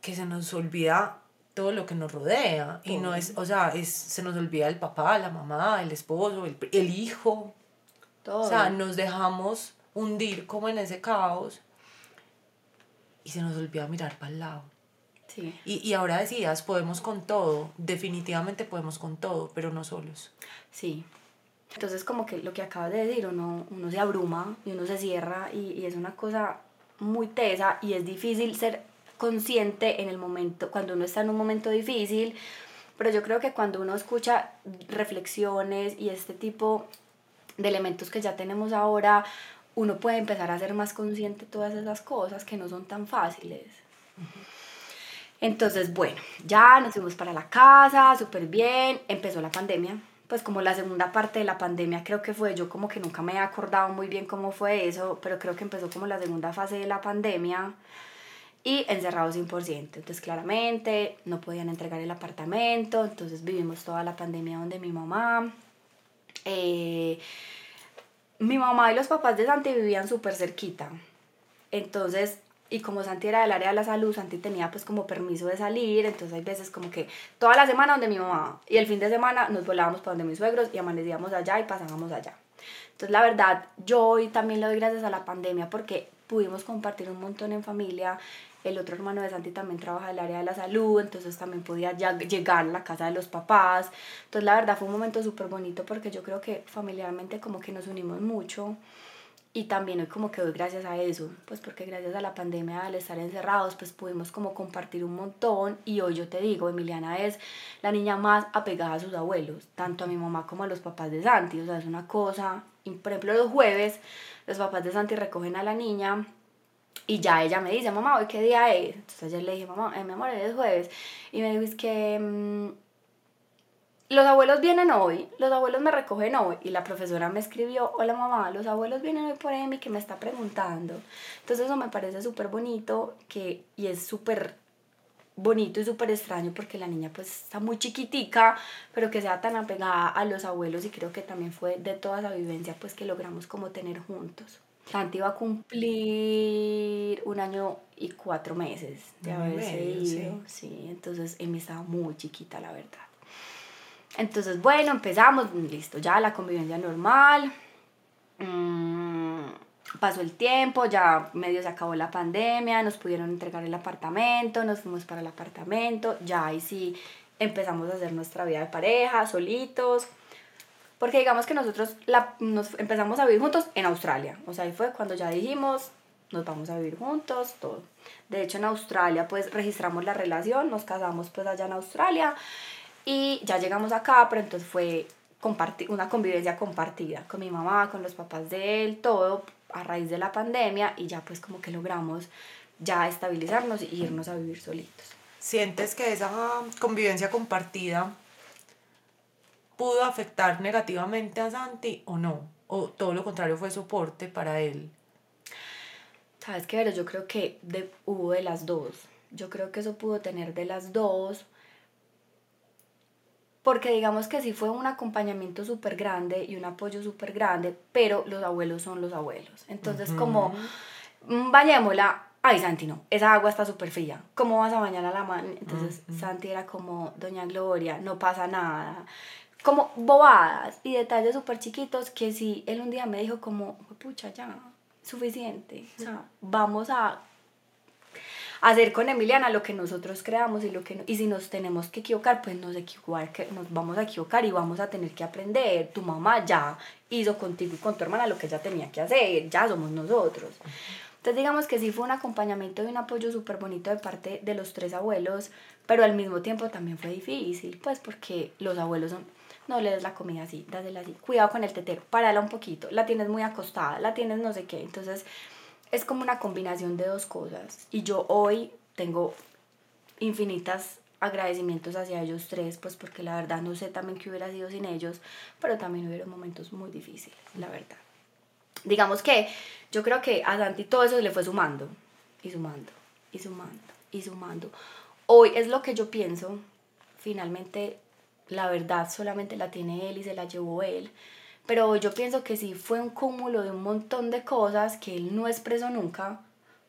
que se nos olvida todo lo que nos rodea. Y no es, o sea, es, se nos olvida el papá, la mamá, el esposo, el, el hijo. Todo. O sea, nos dejamos hundir como en ese caos y se nos olvida mirar para el lado. Sí. Y, y ahora decías, podemos con todo, definitivamente podemos con todo, pero no solos. Sí. Entonces como que lo que acabas de decir, uno, uno se abruma y uno se cierra y, y es una cosa muy tesa y es difícil ser consciente en el momento, cuando uno está en un momento difícil, pero yo creo que cuando uno escucha reflexiones y este tipo de elementos que ya tenemos ahora, uno puede empezar a ser más consciente de todas esas cosas que no son tan fáciles. Entonces, bueno, ya nos fuimos para la casa, súper bien, empezó la pandemia, pues como la segunda parte de la pandemia creo que fue, yo como que nunca me he acordado muy bien cómo fue eso, pero creo que empezó como la segunda fase de la pandemia y encerrado 100%, entonces claramente no podían entregar el apartamento, entonces vivimos toda la pandemia donde mi mamá. Eh, mi mamá y los papás de Santi vivían súper cerquita. Entonces, y como Santi era del área de la salud, Santi tenía pues como permiso de salir, entonces hay veces como que toda la semana donde mi mamá y el fin de semana nos volábamos para donde mis suegros y amanecíamos allá y pasábamos allá. Entonces la verdad, yo hoy también le doy gracias a la pandemia porque pudimos compartir un montón en familia, el otro hermano de Santi también trabaja en el área de la salud, entonces también podía llegar a la casa de los papás. Entonces la verdad fue un momento súper bonito porque yo creo que familiarmente como que nos unimos mucho. Y también hoy como que doy gracias a eso, pues porque gracias a la pandemia, al estar encerrados, pues pudimos como compartir un montón. Y hoy yo te digo, Emiliana es la niña más apegada a sus abuelos, tanto a mi mamá como a los papás de Santi. O sea, es una cosa, por ejemplo, los jueves, los papás de Santi recogen a la niña y ya ella me dice, mamá, ¿hoy qué día es? Entonces ayer le dije, mamá, eh, mi amor, es jueves. Y me dijo, es que mm, los abuelos vienen hoy, los abuelos me recogen hoy. Y la profesora me escribió, hola mamá, los abuelos vienen hoy por Emi que me está preguntando. Entonces eso me parece súper bonito que, y es súper bonito y súper extraño porque la niña pues está muy chiquitica, pero que sea tan apegada a los abuelos y creo que también fue de toda esa vivencia pues que logramos como tener juntos. Santi iba a cumplir un año y cuatro meses de haberse ido. Sí. entonces Emi estaba muy chiquita, la verdad. Entonces, bueno, empezamos, listo, ya la convivencia normal. Mm, pasó el tiempo, ya medio se acabó la pandemia, nos pudieron entregar el apartamento, nos fuimos para el apartamento, ya ahí sí empezamos a hacer nuestra vida de pareja, solitos. Porque digamos que nosotros la, nos empezamos a vivir juntos en Australia. O sea, ahí fue cuando ya dijimos, nos vamos a vivir juntos, todo. De hecho, en Australia, pues registramos la relación, nos casamos pues allá en Australia y ya llegamos acá, pero entonces fue una convivencia compartida con mi mamá, con los papás de él, todo a raíz de la pandemia y ya pues como que logramos ya estabilizarnos y irnos a vivir solitos. ¿Sientes que esa convivencia compartida pudo afectar negativamente a Santi o no? ¿O todo lo contrario fue soporte para él? Sabes qué, pero yo creo que de, hubo de las dos. Yo creo que eso pudo tener de las dos. Porque digamos que sí fue un acompañamiento súper grande y un apoyo súper grande, pero los abuelos son los abuelos. Entonces, como, mm, bañémosla, ay Santi, no, esa agua está súper fría, ¿cómo vas a bañar a la mano? Entonces, Santi era como, Doña Gloria, no pasa nada como bobadas y detalles súper chiquitos que si él un día me dijo como, pucha, ya, suficiente, o sea, vamos a hacer con Emiliana lo que nosotros creamos y lo que y si nos tenemos que equivocar pues nos equivocar que nos vamos a equivocar y vamos a tener que aprender. Tu mamá ya hizo contigo y con tu hermana lo que ella tenía que hacer ya somos nosotros entonces digamos que sí fue un acompañamiento y un apoyo súper bonito de parte de los tres abuelos pero al mismo tiempo también fue difícil pues porque los abuelos son no le des la comida así, dásela así, cuidado con el tetero, párala un poquito, la tienes muy acostada, la tienes no sé qué, entonces es como una combinación de dos cosas y yo hoy tengo infinitas agradecimientos hacia ellos tres, pues porque la verdad no sé también qué hubiera sido sin ellos, pero también hubieron momentos muy difíciles, la verdad. Digamos que yo creo que a Santi todo eso le fue sumando y sumando y sumando y sumando. Hoy es lo que yo pienso, finalmente la verdad solamente la tiene él y se la llevó él. Pero yo pienso que sí fue un cúmulo de un montón de cosas que él no expresó nunca,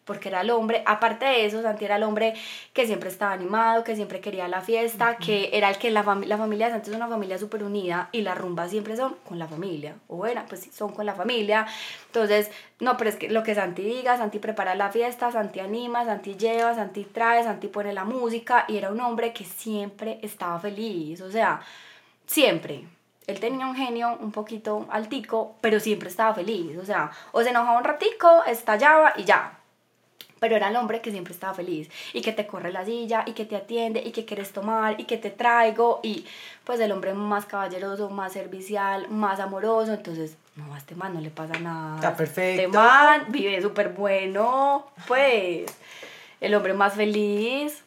porque era el hombre, aparte de eso, Santi era el hombre que siempre estaba animado, que siempre quería la fiesta, que era el que la, la familia de Santi es una familia súper unida y las rumbas siempre son con la familia, o bueno, pues sí, son con la familia. Entonces, no, pero es que lo que Santi diga, Santi prepara la fiesta, Santi anima, Santi lleva, Santi trae, Santi pone la música y era un hombre que siempre estaba feliz, o sea, siempre. Él tenía un genio un poquito altico, pero siempre estaba feliz, o sea, o se enojaba un ratico, estallaba y ya, pero era el hombre que siempre estaba feliz y que te corre la silla y que te atiende y que quieres tomar y que te traigo y pues el hombre más caballeroso, más servicial, más amoroso, entonces no, a este man no le pasa nada. Está perfecto. Este man vive súper bueno, pues el hombre más feliz.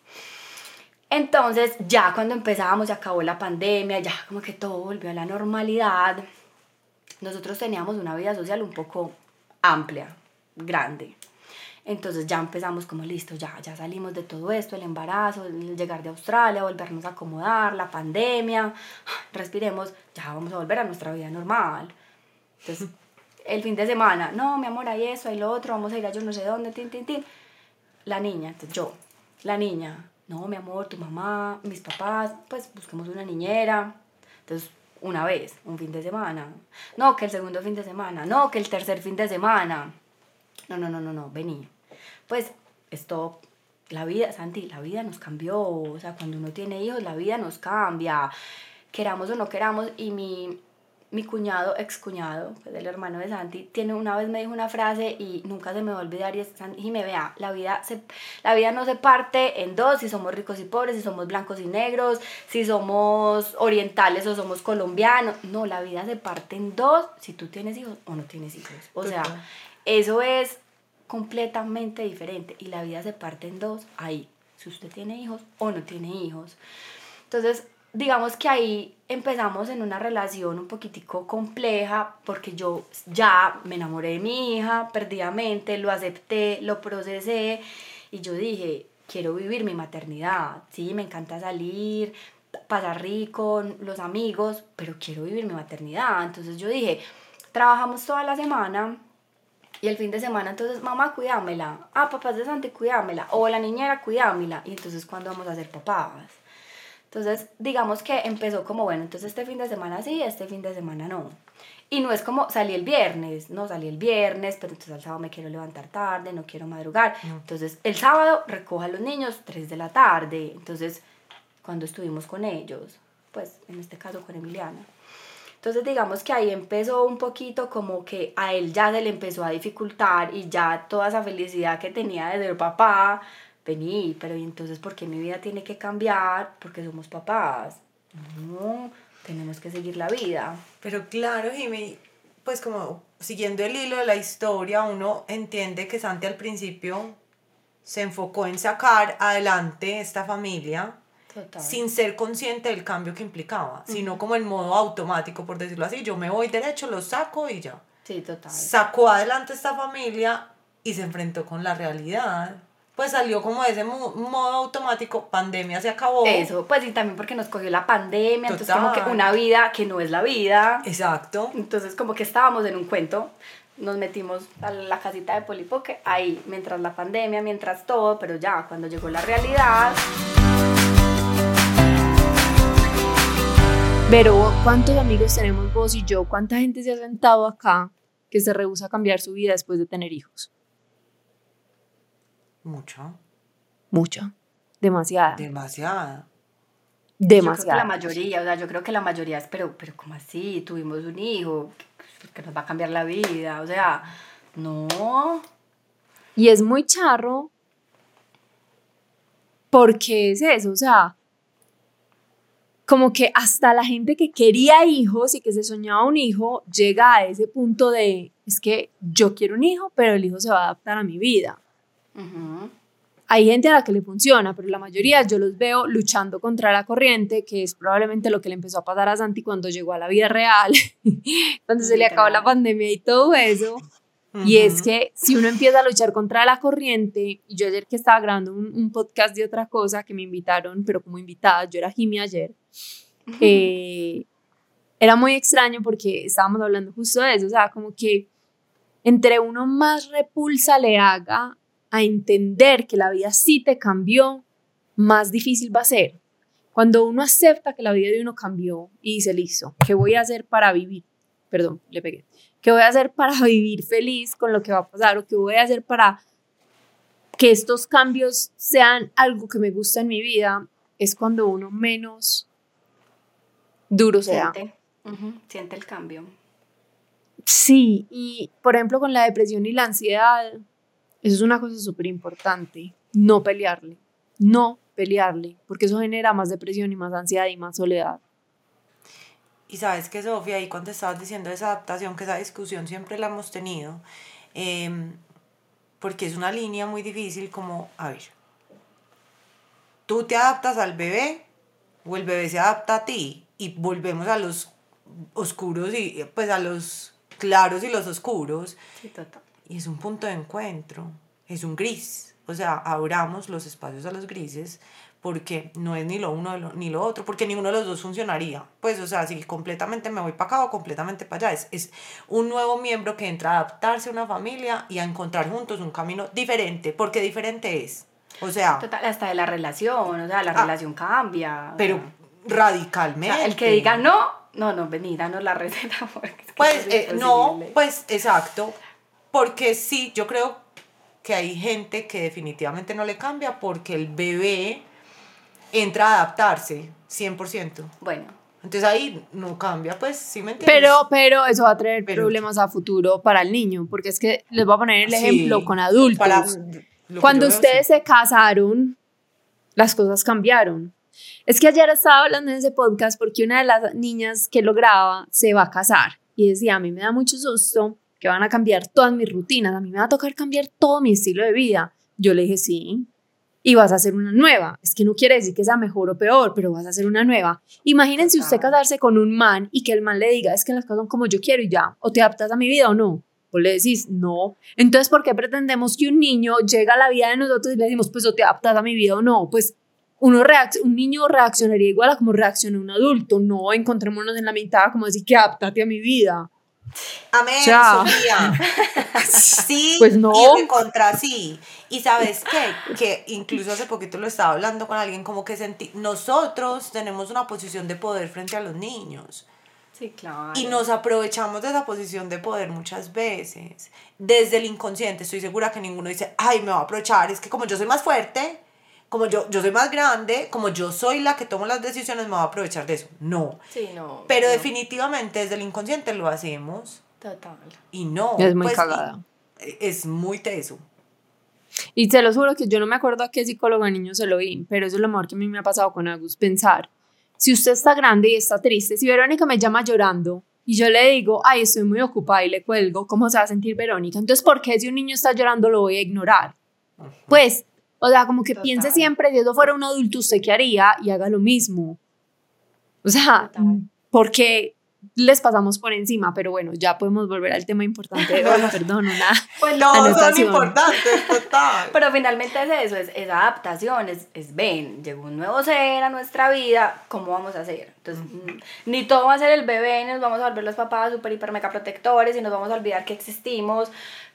Entonces ya cuando empezábamos, ya acabó la pandemia, ya como que todo volvió a la normalidad, nosotros teníamos una vida social un poco amplia, grande entonces ya empezamos como listo, ya, ya salimos de todo esto, el embarazo, el llegar de Australia, volvernos a acomodar, la pandemia, respiremos, ya vamos a volver a nuestra vida normal. Entonces, el fin de semana, no, mi amor, hay eso, hay lo otro, vamos a ir a yo no sé dónde, tin, tin, tin. La niña, entonces yo, la niña, no, mi amor, tu mamá, mis papás, pues busquemos una niñera. Entonces, una vez, un fin de semana. No, que el segundo fin de semana. No, que el tercer fin de semana no, no, no, no, no, vení. Pues esto, la vida, Santi, la vida nos cambió, o sea, cuando uno tiene hijos, la vida nos cambia, queramos o no queramos, y mi, mi cuñado, ex cuñado, pues el hermano de Santi, tiene una vez me dijo una frase y nunca se me va a olvidar y, es, y me vea, la vida, se, la vida no se parte en dos, si somos ricos y pobres, si somos blancos y negros, si somos orientales o somos colombianos, no, la vida se parte en dos si tú tienes hijos o no tienes hijos, o sea, eso es completamente diferente y la vida se parte en dos ahí, si usted tiene hijos o no tiene hijos. Entonces, digamos que ahí empezamos en una relación un poquitico compleja porque yo ya me enamoré de mi hija perdidamente, lo acepté, lo procesé y yo dije, quiero vivir mi maternidad, sí, me encanta salir, pasar rico, los amigos, pero quiero vivir mi maternidad. Entonces yo dije, trabajamos toda la semana y el fin de semana, entonces, mamá, cuidámela. Ah, papás de Santi, cuidámela. O la niñera, cuidámela. Y entonces, ¿cuándo vamos a ser papás? Entonces, digamos que empezó como, bueno, entonces este fin de semana sí, este fin de semana no. Y no es como salí el viernes, no salí el viernes, pero entonces el sábado me quiero levantar tarde, no quiero madrugar. Entonces el sábado recojo a los niños 3 de la tarde. Entonces, cuando estuvimos con ellos, pues en este caso con Emiliana. Entonces digamos que ahí empezó un poquito como que a él ya se le empezó a dificultar y ya toda esa felicidad que tenía de ser papá, vení, pero ¿y entonces por qué mi vida tiene que cambiar? Porque somos papás. No, tenemos que seguir la vida. Pero claro, Jimmy, pues como siguiendo el hilo de la historia, uno entiende que Santi al principio se enfocó en sacar adelante esta familia sin ser consciente del cambio que implicaba, sino como en modo automático, por decirlo así, yo me voy derecho, lo saco y ya. Sí, total. Sacó adelante esta familia y se enfrentó con la realidad pues salió como de ese modo automático, pandemia se acabó. Eso, pues y también porque nos cogió la pandemia, entonces como que una vida que no es la vida. Exacto. Entonces como que estábamos en un cuento, nos metimos a la casita de Polipoque, ahí, mientras la pandemia, mientras todo, pero ya cuando llegó la realidad... Pero, ¿cuántos amigos tenemos vos y yo? ¿Cuánta gente se ha sentado acá que se rehúsa a cambiar su vida después de tener hijos? Mucha. Mucha. Demasiada. Demasiada. Demasiada. la mayoría, o sea, yo creo que la mayoría es, pero, pero ¿cómo así? Tuvimos un hijo que nos va a cambiar la vida, o sea, no. Y es muy charro porque es eso, o sea, como que hasta la gente que quería hijos y que se soñaba un hijo llega a ese punto de, es que yo quiero un hijo, pero el hijo se va a adaptar a mi vida. Hay gente a la que le funciona, pero la mayoría yo los veo luchando contra la corriente, que es probablemente lo que le empezó a pasar a Santi cuando llegó a la vida real, cuando se le acabó la pandemia y todo eso. Y es que si uno empieza a luchar contra la corriente, y yo ayer que estaba grabando un, podcast de otra cosa que me invitaron, pero como invitada, yo era Jimmy ayer, eh, era muy extraño porque estábamos hablando justo de eso, o sea, como que entre uno más repulsa le haga a entender que la vida sí te cambió, más difícil va a ser. Cuando uno acepta que la vida de uno cambió y dice, listo, ¿qué voy a hacer para vivir? Perdón, le pegué. ¿Qué voy a hacer para vivir feliz con lo que va a pasar? ¿O qué voy a hacer para que estos cambios sean algo que me gusta en mi vida? Es cuando uno menos duro sea. Siente, siente el cambio. Sí, y por ejemplo con la depresión y la ansiedad, eso es una cosa súper importante, no pelearle, no pelearle, porque eso genera más depresión y más ansiedad y más soledad. Y sabes que Sofía, ahí cuando estabas diciendo esa adaptación, que esa discusión siempre la hemos tenido, em, porque es una línea muy difícil como, a ver, tú te adaptas al bebé o el bebé se adapta a ti y volvemos a los oscuros y pues a los claros y los oscuros. Sí, total. Y es un punto de encuentro, es un gris. O sea, abramos los espacios a los grises porque no es ni lo uno ni lo otro, porque ninguno de los dos funcionaría. Pues, o sea, si completamente me voy para acá o completamente para allá, es, es un nuevo miembro que entra a adaptarse a una familia y a encontrar juntos un camino diferente, porque diferente es. O sea... Total, hasta de la relación, o sea, la ah, relación cambia. Pero radicalmente. el que diga no, no, no, vení, danos la receta. pues, eh, no, pues, exacto. Porque sí, yo creo que hay gente que definitivamente no le cambia porque el bebé entra a adaptarse 100%. Bueno. Entonces ahí no cambia, pues, ¿sí me entiendes? Pero, pero eso va a traer problemas a futuro para el niño, porque es que les voy a poner el ejemplo con adultos. Cuando ustedes se casaron, las cosas cambiaron. Es que ayer estaba hablando en ese podcast porque una de las niñas que lo graba se va a casar y decía, a mí me da mucho susto que van a cambiar todas mis rutinas, a mí me va a tocar cambiar todo mi estilo de vida. Yo le dije, sí, y vas a hacer una nueva. Es que no quiere decir que sea mejor o peor, pero vas a hacer una nueva. Imagínense usted casarse con un man y que el man le diga, es que las cosas son como yo quiero y ya, o te adaptas a mi vida o no. Vos le decís, no. Entonces, ¿por qué pretendemos que un niño llega a la vida de nosotros y le decimos, pues o te adaptas a mi vida o no? Pues uno un niño reaccionaría igual a como reacciona un adulto. No encontrémonos en la mitad como decir que adaptate a mi vida. Amén, Sofía. Sí, pues no. y contra sí. Y sabes qué, que incluso hace poquito lo estaba hablando con alguien, como que sentí, nosotros tenemos una posición de poder frente a los niños. Sí, claro. Y nos aprovechamos de esa posición de poder muchas veces. Desde el inconsciente, estoy segura que ninguno dice, ay, me voy a aprovechar, es que como yo soy más fuerte, como yo, yo soy más grande, como yo soy la que tomo las decisiones, me voy a aprovechar de eso. No. Sí, no. Pero definitivamente desde el inconsciente lo hacemos. Total. Y no. Es muy pues, cagada. Es muy teso. Y se lo juro que yo no me acuerdo a qué psicólogo de niño se lo vi, pero eso es lo mejor que a mí me ha pasado con Agus. Pensar, si usted está grande y está triste, si Verónica me llama llorando y yo le digo, ay, estoy muy ocupada y le cuelgo, ¿cómo se va a sentir Verónica? Entonces, ¿por qué si un niño está llorando lo voy a ignorar? Pues o sea, como que piense siempre, si eso fuera un adulto, ¿usted qué haría? Y haga lo mismo. O sea, porque les pasamos por encima, pero bueno, ya podemos volver al tema importante de perdón, una Pues no, son importantes, total. pero finalmente es eso, es, adaptación, es, es, ven, llegó un nuevo ser a nuestra vida, ¿cómo vamos a hacer? Entonces, ni todo va a ser el bebé, ni nos vamos a volver los papás super, hiper, mega protectores, y nos vamos a olvidar que existimos,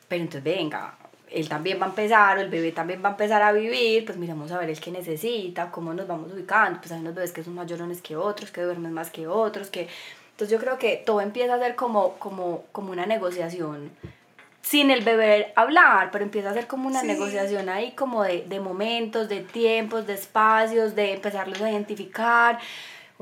pero entonces venga, él también va a empezar, o el bebé también va a empezar a vivir, pues miramos a ver el que necesita, cómo nos vamos ubicando, pues hay unos bebés que son más llorones que otros, que duermen más que otros, que... Entonces yo creo que todo empieza a ser como, como, como una negociación, sin el bebé hablar, pero empieza a ser como una negociación ahí como de, de momentos, de tiempos, de espacios, de empezarlos a identificar,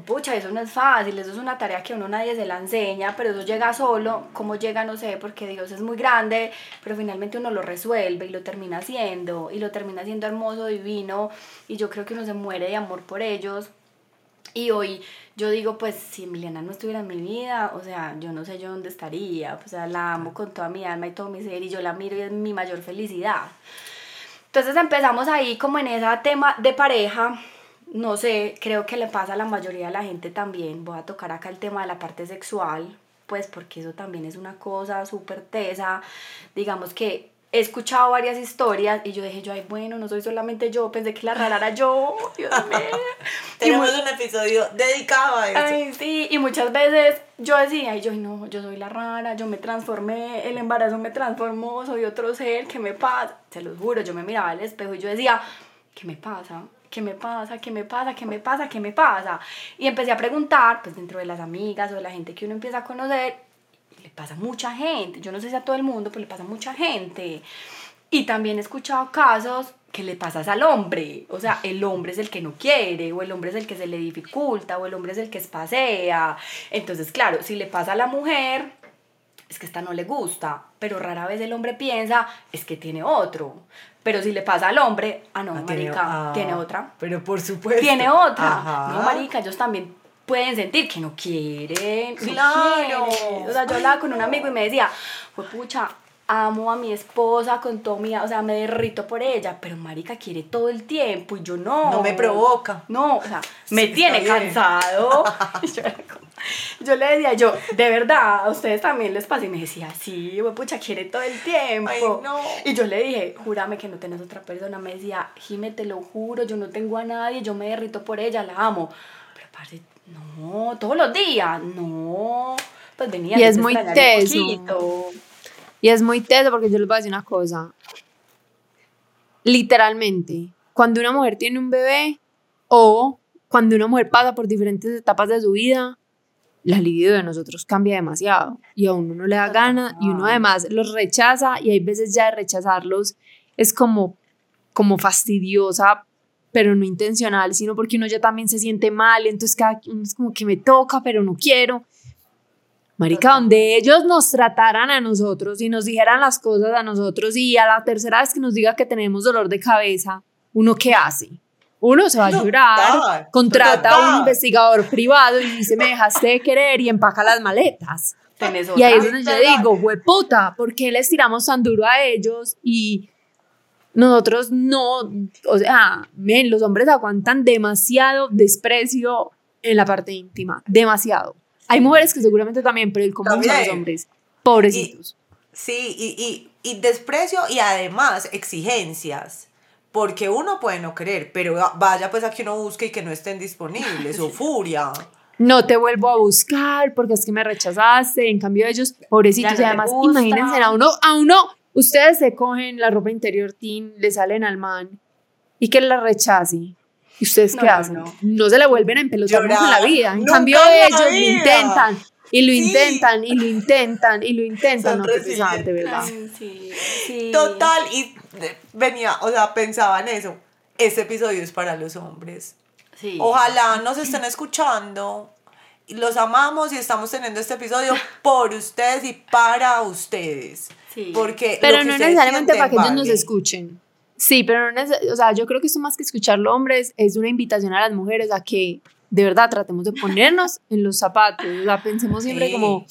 pucha, eso no es fácil, eso es una tarea que uno nadie se la enseña, pero eso llega solo, ¿cómo llega? No sé, porque Dios es muy grande, pero finalmente uno lo resuelve y lo termina haciendo, y lo termina haciendo hermoso, divino, y yo creo que uno se muere de amor por ellos. Y hoy yo digo, pues si Emiliana no estuviera en mi vida, o sea, yo no sé yo dónde estaría, o sea, la amo con toda mi alma y todo mi ser, y yo la miro y es mi mayor felicidad. Entonces empezamos ahí como en ese tema de pareja, no sé, creo que le pasa a la mayoría de la gente también. Voy a tocar acá el tema de la parte sexual, pues porque eso también es una cosa súper tesa. Digamos que he escuchado varias historias y yo dije yo, ay, bueno, no soy solamente yo, pensé que la rara era yo, Dios mío. Tenemos un episodio dedicado a eso. Ay, sí, y muchas veces yo decía, ay, yo, no, yo soy la rara, yo me transformé, el embarazo me transformó, soy otro ser, ¿qué me pasa? Se los juro, yo me miraba al espejo y yo decía, ¿qué me pasa? ¿Qué me pasa? ¿Qué me pasa? ¿Qué me pasa? ¿Qué me pasa? Y empecé a preguntar, pues dentro de las amigas o de la gente que uno empieza a conocer, le pasa a mucha gente, yo no sé si a todo el mundo, pero le pasa a mucha gente. Y también he escuchado casos que le pasas al hombre, o sea, el hombre es el que no quiere, o el hombre es el que se le dificulta, o el hombre es el que espasea. Entonces, claro, si le pasa a la mujer, es que esta no le gusta, pero rara vez el hombre piensa, es que tiene otro. Pero si le pasa al hombre, ah, no, ah, marica, ah, tiene, otra. Pero por supuesto. Tiene otra. No, marica, ellos también pueden sentir que no quieren. Claro. O sea, yo hablaba con un amigo y me decía, pues pucha, amo a mi esposa con todo mi, o sea, me derrito por ella, pero marica quiere todo el tiempo y yo no. No me provoca. No, o sea, me tiene cansado. yo, le decía, yo, de verdad, a ustedes también les pasa y me decía, sí, pucha, quiere todo el tiempo. no. Y yo le dije, júrame que no tenés otra persona. Me decía, Jime, te lo juro, yo no tengo a nadie, yo me derrito por ella, la amo. Pero parce, no, todos los días, no. Pues venía. Y es muy teso. Y es muy teso porque yo les voy a decir una cosa. Literalmente, cuando una mujer tiene un bebé o cuando una mujer pasa por diferentes etapas de su vida, la libido de nosotros cambia demasiado y a uno no le da gana y uno además los rechaza y hay veces ya de rechazarlos es como, como fastidiosa pero no intencional, sino porque uno ya también se siente mal, entonces cada uno es como que me toca, pero no quiero. Marica, donde ellos nos trataran a nosotros y nos dijeran las cosas a nosotros y a la tercera vez que nos diga que tenemos dolor de cabeza, ¿uno qué hace? Uno se va a llorar, contrata a un investigador privado y dice, me dejaste de querer y empaca las maletas. Y ahí es donde yo digo, puta, ¿por qué les tiramos tan duro a ellos y nosotros no, o sea, men, los hombres aguantan demasiado desprecio en la parte íntima, demasiado. Hay mujeres que seguramente también, pero el común de los hombres, pobrecitos. Sí, y, y, y desprecio y además exigencias. Porque uno puede no querer, pero vaya pues a que uno busque y que no estén disponibles, o furia. No te vuelvo a buscar porque es que me rechazaste. En cambio, ellos, pobrecitos, y además, imagínense a uno, a uno, ustedes se cogen la ropa interior, tin, le salen al man y que la rechace. ¿Y ustedes qué hacen? No. se la vuelven a empelotar en la vida. En cambio, ellos lo intentan y lo intentan y lo intentan y lo intentan. no te ¿verdad? Sí, sí. Total, y venía, o sea, pensaba en eso. Este episodio es para los hombres. Sí. Ojalá nos estén escuchando. Los amamos y estamos teniendo este episodio por ustedes y para ustedes. Sí. Porque pero no necesariamente para que ellos nos escuchen. Sí, pero no o sea, yo creo que esto más que escucharlo hombres es una invitación a las mujeres a que de verdad tratemos de ponernos en los zapatos, la pensemos siempre como...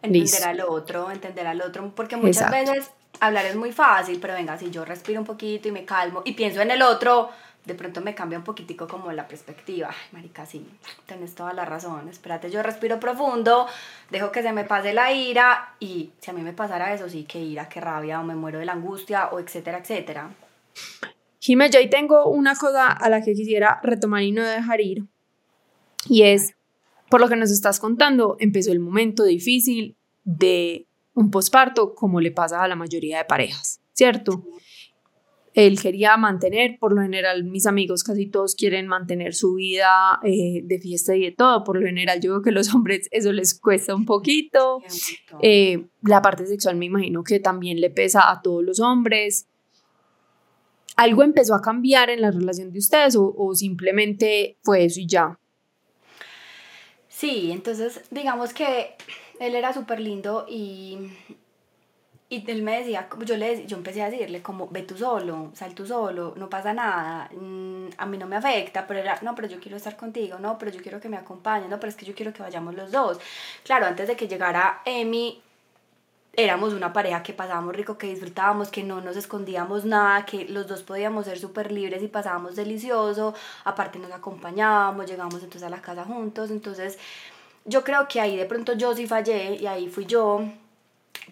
Entender al otro, entender al otro, porque muchas veces hablar es muy fácil, pero venga, si yo respiro un poquito y me calmo y pienso en el otro, de pronto me cambia un poquitico como la perspectiva. Ay, marica, sí, tenés toda la razón. Espérate, yo respiro profundo, dejo que se me pase la ira y si a mí me pasara eso, sí, qué ira, qué rabia, o me muero de la angustia, o etcétera, etcétera. Jiménez, yo ahí tengo una cosa a la que quisiera retomar y no dejar ir. Y es, por lo que nos estás contando, empezó el momento difícil de un posparto, como le pasa a la mayoría de parejas, ¿cierto? Él quería mantener, por lo general mis amigos casi todos quieren mantener su vida eh, de fiesta y de todo, por lo general yo veo que los hombres eso les cuesta un poquito, eh, la parte sexual me imagino que también le pesa a todos los hombres. ¿Algo empezó a cambiar en la relación de ustedes o, o simplemente fue eso y ya? Sí, entonces digamos que él era súper lindo y, y él me decía, yo, le, yo empecé a decirle como, ve tú solo, sal tú solo, no pasa nada, mm, a mí no me afecta, pero era, no, pero yo quiero estar contigo, no, pero yo quiero que me acompañe, no, pero es que yo quiero que vayamos los dos. Claro, antes de que llegara Emi, éramos una pareja que pasábamos rico, que disfrutábamos, que no nos escondíamos nada, que los dos podíamos ser súper libres y pasábamos delicioso, aparte nos acompañábamos, llegábamos entonces a la casa juntos, entonces yo creo que ahí de pronto yo sí fallé y ahí fui yo,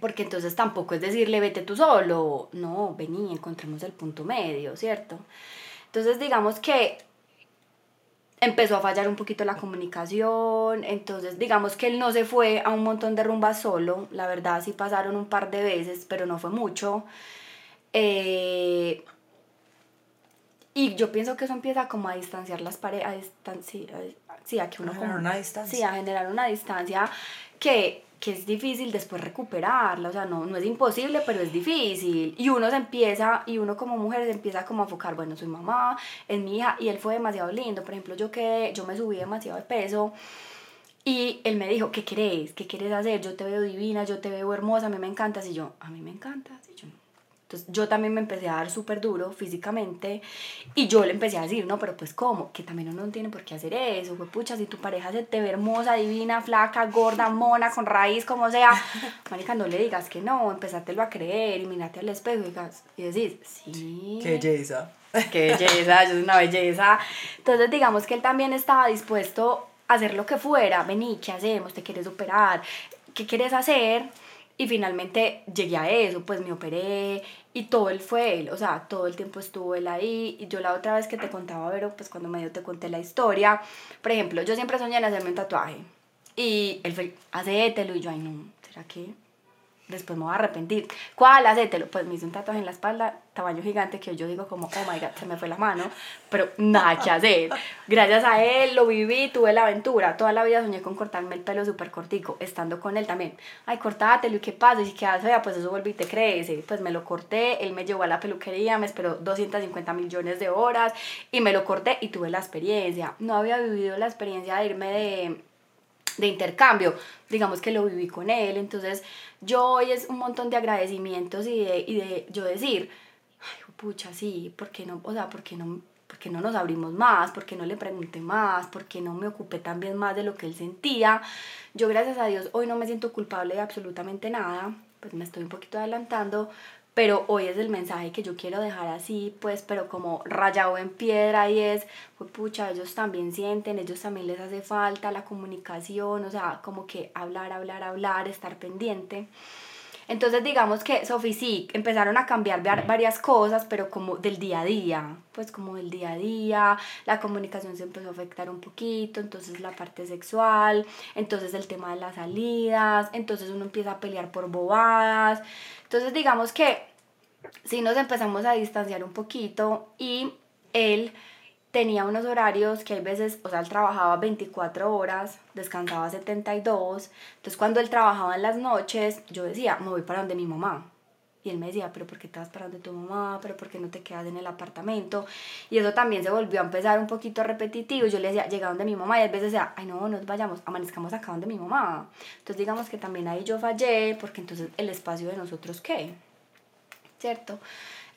porque entonces tampoco es decirle vete tú solo, no, vení, encontremos el punto medio, ¿cierto? Entonces digamos que empezó a fallar un poquito la comunicación, entonces digamos que él no se fue a un montón de rumbas solo, la verdad sí pasaron un par de veces, pero no fue mucho. Eh, y yo pienso que eso empieza como a distanciar las parejas, a, distancia, sí, a que uno... generar una distancia. Sí, a generar una distancia que que es difícil después recuperarla, o sea, no, no es imposible, pero es difícil. Y uno se empieza, y uno como mujer se empieza como a enfocar, bueno, soy mamá, es mi hija, y él fue demasiado lindo. Por ejemplo, yo que yo me subí demasiado de peso, y él me dijo, ¿qué querés? ¿Qué quieres hacer? Yo te veo divina, yo te veo hermosa, a mí me encantas. Y yo, a mí me encantas. Entonces yo también me empecé a dar súper duro físicamente y yo le empecé a decir, no, pero pues cómo, que también uno no tiene por qué hacer eso, pues pucha, si tu pareja se te ve hermosa, divina, flaca, gorda, mona, con raíz, como sea, marica, no le digas que no, empezátelo a creer y mírate al espejo y, digas, y decís, sí. Qué belleza. Qué belleza, yo soy una belleza. Entonces digamos que él también estaba dispuesto a hacer lo que fuera, vení, ¿qué hacemos? ¿Te quieres operar? ¿Qué quieres hacer? Y finalmente llegué a eso, pues me operé y todo él fue él, o sea, todo el tiempo estuvo él ahí. Y yo la otra vez que te contaba, Vero, pues cuando medio te conté la historia, por ejemplo, yo siempre soñé en hacerme un tatuaje. Y él fue, hacételo, y yo, ay no, ¿será que después me voy a arrepentir. ¿Cuál? Hacételo. Pues me hice un tatuaje en la espalda, tamaño gigante, que yo digo como, oh my god, se me fue la mano, pero nada que hacer. Gracias a él lo viví, tuve la aventura. Toda la vida soñé con cortarme el pelo súper cortico, estando con él también. Ay, cortátelo, ¿y qué pasa? Y quedas fea, pues eso y te crece. Pues me lo corté, él me llevó a la peluquería, me esperó 250 millones de horas y me lo corté y tuve la experiencia. No había vivido la experiencia de irme de de intercambio, digamos que lo viví con él, entonces yo hoy es un montón de agradecimientos y de, y de yo decir, pucha, sí, ¿por qué no, o sea, por no, por no nos abrimos más? ¿Por qué no le pregunté más? ¿Por qué no me ocupé también más de lo que él sentía? Yo, gracias a Dios, hoy no me siento culpable de absolutamente nada, pues me estoy un poquito adelantando, pero hoy es el mensaje que yo quiero dejar así, pues, pero como rayado en piedra y es, pues pucha, ellos también sienten, ellos también les hace falta la comunicación, o sea, como que hablar, hablar, hablar, estar pendiente. Entonces digamos que Sofi sí, empezaron a cambiar varias cosas, pero como del día a día, pues como del día a día, la comunicación se empezó a afectar un poquito, entonces la parte sexual, entonces el tema de las salidas, entonces uno empieza a pelear por bobadas, entonces digamos que sí nos empezamos a distanciar un poquito y él tenía unos horarios que hay veces, o sea, él trabajaba 24 horas, descansaba 72, entonces cuando él trabajaba en las noches, yo decía, me voy para donde mi mamá. Y él me decía, pero ¿por qué te para donde tu mamá? ¿Pero por qué no te quedas en el apartamento? Y eso también se volvió a empezar un poquito repetitivo. Yo le decía, llega donde mi mamá. Y a veces decía, ay, no, nos vayamos, amanezcamos acá donde mi mamá. Entonces digamos que también ahí yo fallé, porque entonces el espacio de nosotros, ¿qué? ¿Cierto?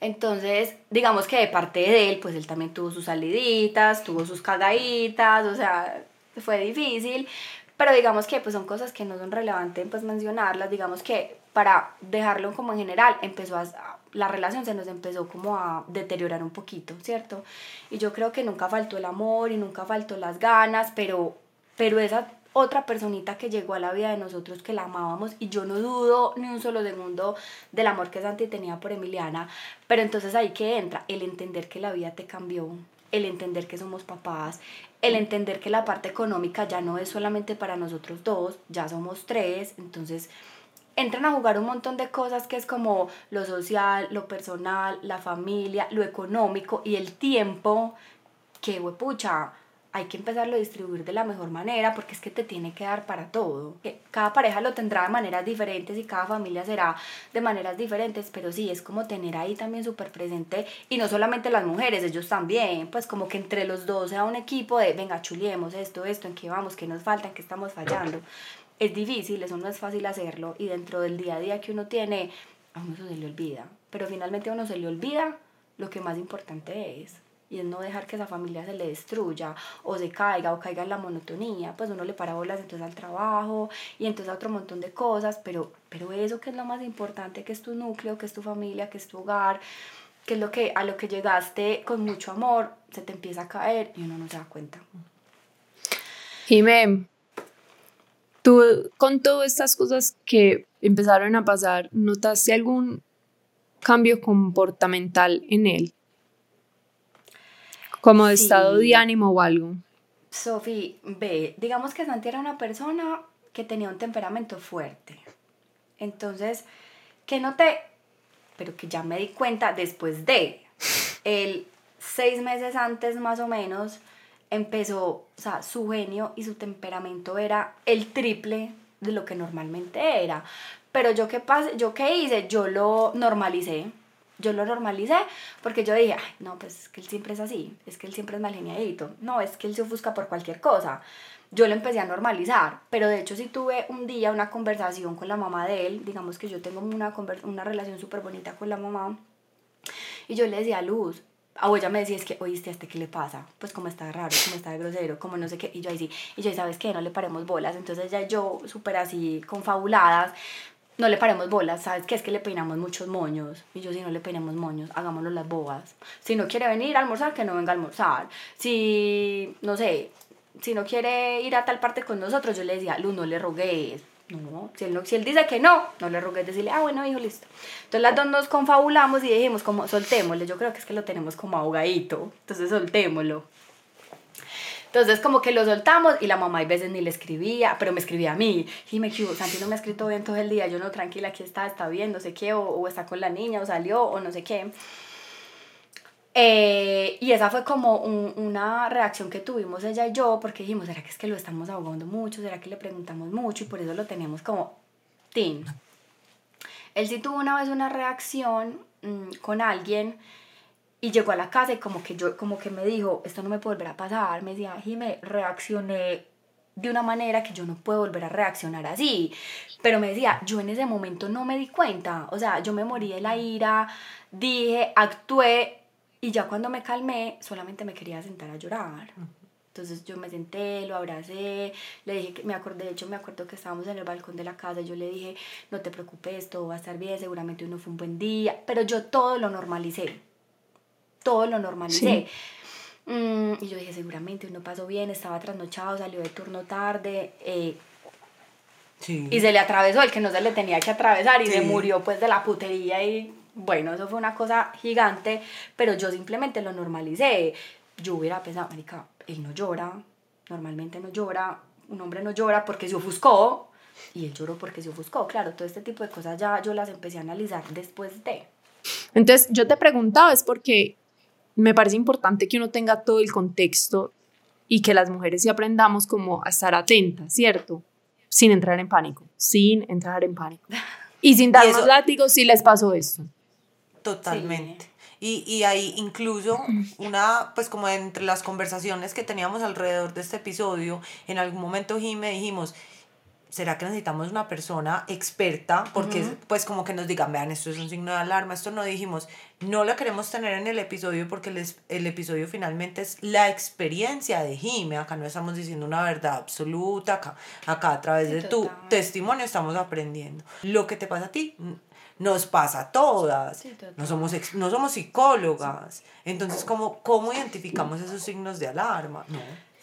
Entonces, digamos que de parte de él, pues él también tuvo sus saliditas, tuvo sus cagaditas, o sea, fue difícil, pero digamos que pues son cosas que no son relevantes pues mencionarlas, digamos que para dejarlo como en general, empezó a, la relación se nos empezó como a deteriorar un poquito, ¿cierto? Y yo creo que nunca faltó el amor y nunca faltó las ganas, pero, pero esa otra personita que llegó a la vida de nosotros que la amábamos y yo no dudo ni un solo segundo del amor que Santi tenía por Emiliana, pero entonces ahí que entra el entender que la vida te cambió, el entender que somos papás, el entender que la parte económica ya no es solamente para nosotros dos, ya somos tres, entonces entran a jugar un montón de cosas que es como lo social, lo personal, la familia, lo económico y el tiempo que, pucha, hay que empezarlo a distribuir de la mejor manera porque es que te tiene que dar para todo. Cada pareja lo tendrá de maneras diferentes y cada familia será de maneras diferentes, pero sí, es como tener ahí también súper presente y no solamente las mujeres, ellos también, pues como que entre los dos sea un equipo de, venga, chuliemos esto, esto, en qué vamos, qué nos falta, en qué estamos fallando. Es difícil, eso no es fácil hacerlo y dentro del día a día que uno tiene, a uno se le olvida, pero finalmente a uno se le olvida lo que más importante es y es no dejar que esa familia se le destruya o se caiga o caiga en la monotonía, pues uno le para bolas entonces al trabajo y entonces a otro montón de cosas, pero, pero eso que es lo más importante, que es tu núcleo, que es tu familia, que es tu hogar, que es lo que a lo que llegaste con mucho amor, se te empieza a caer y uno no se da cuenta. Jimé, tú con todas estas cosas que empezaron a pasar, ¿notaste algún cambio comportamental en él? Como de estado de ánimo o algo. Sofi, ve, digamos que Santi era una persona que tenía un temperamento fuerte. Entonces, que noté, pero que ya me di cuenta después de, el seis meses antes más o menos, empezó, o sea, su genio y su temperamento era el triple de lo que normalmente era. Pero yo qué, yo qué hice, yo lo normalicé yo lo normalicé porque yo dije, Ay, no, pues es que él siempre es así, es que él siempre es mal geniadito, no, es que él se ofusca por cualquier cosa. Yo lo empecé a normalizar, pero de hecho sí tuve un día una conversación con la mamá de él, digamos que yo tengo una, una relación súper bonita con la mamá, y yo le decía, Luz, o ella me decía, es que, oíste, ¿a este qué le pasa? Pues como está raro, como está grosero, como no sé qué. Y yo ahí sí, y yo, ¿sabes qué? No le paremos bolas. Entonces ya yo, súper así, confabuladas, no le paremos bolas, ¿sabes qué? Es que le peinamos muchos moños. Y yo, si no le peinamos moños, hagámoslo las bobas. Si no quiere venir a almorzar, que no venga a almorzar. Si, no sé, si no quiere ir a tal parte con nosotros, yo le decía, Luz, no le rogues. No, si él, no, si él dice que no, no le rogues decirle, ah, bueno, hijo, listo. Entonces las dos nos confabulamos y dijimos, como, soltémosle. Yo creo que es que lo tenemos como ahogadito. Entonces soltémoslo. Entonces como que lo soltamos y la mamá a veces ni le escribía, pero me escribía a mí. Y me dijo, Santi no me ha escrito bien todo el día, yo no, tranquila, aquí está, está bien, no sé qué, o, está con la niña, o salió, o no sé qué. Eh, y esa fue como una reacción que tuvimos ella y yo, porque dijimos, ¿será que es que lo estamos ahogando mucho? ¿Será que le preguntamos mucho? Y por eso lo teníamos como, tin. Él sí tuvo una vez una reacción mm, con alguien y llegó a la casa y como que yo, como que me dijo, esto no me puede volver a pasar, me decía, me reaccioné de una manera que yo no puedo volver a reaccionar así. Pero me decía, yo en ese momento no me di cuenta, o sea, yo me morí de la ira, dije, actué y ya cuando me calmé, solamente me quería sentar a llorar. Entonces yo me senté, lo abracé, le dije que me acordé, de hecho me acuerdo que estábamos en el balcón de la casa, yo le dije, no te preocupes, todo va a estar bien, seguramente uno fue un buen día, pero yo todo lo normalicé todo lo normalicé. Mm, y yo dije, seguramente uno pasó bien, estaba trasnochado, salió de turno tarde. Eh, Y se le atravesó el que no se le tenía que atravesar y se murió pues de la putería y bueno, eso fue una cosa gigante, pero yo simplemente lo normalicé. Yo hubiera pensado, marica, él no llora, normalmente no llora, un hombre no llora porque se ofuscó y él lloró porque se ofuscó. Claro, todo este tipo de cosas ya yo las empecé a analizar después de. Entonces, yo te preguntaba, es porque me parece importante que uno tenga todo el contexto y que las mujeres sí aprendamos como a estar atentas, ¿cierto? Sin entrar en pánico, sin entrar en pánico. Y sin darnos látigos si les pasó esto. Totalmente. Y, y ahí incluso una, pues como entre las conversaciones que teníamos alrededor de este episodio, en algún momento Jime dijimos, ¿será que necesitamos una persona experta? Porque pues como que nos digan, vean, esto es un signo de alarma, esto no dijimos, no la queremos tener en el episodio porque el, el episodio finalmente es la experiencia de Jime, acá no estamos diciendo una verdad absoluta, acá, acá a través de tu testimonio estamos aprendiendo. Lo que te pasa a ti nos pasa a todas. no, somos no somos psicólogas. Entonces, ¿cómo, ¿cómo identificamos esos signos de alarma? No.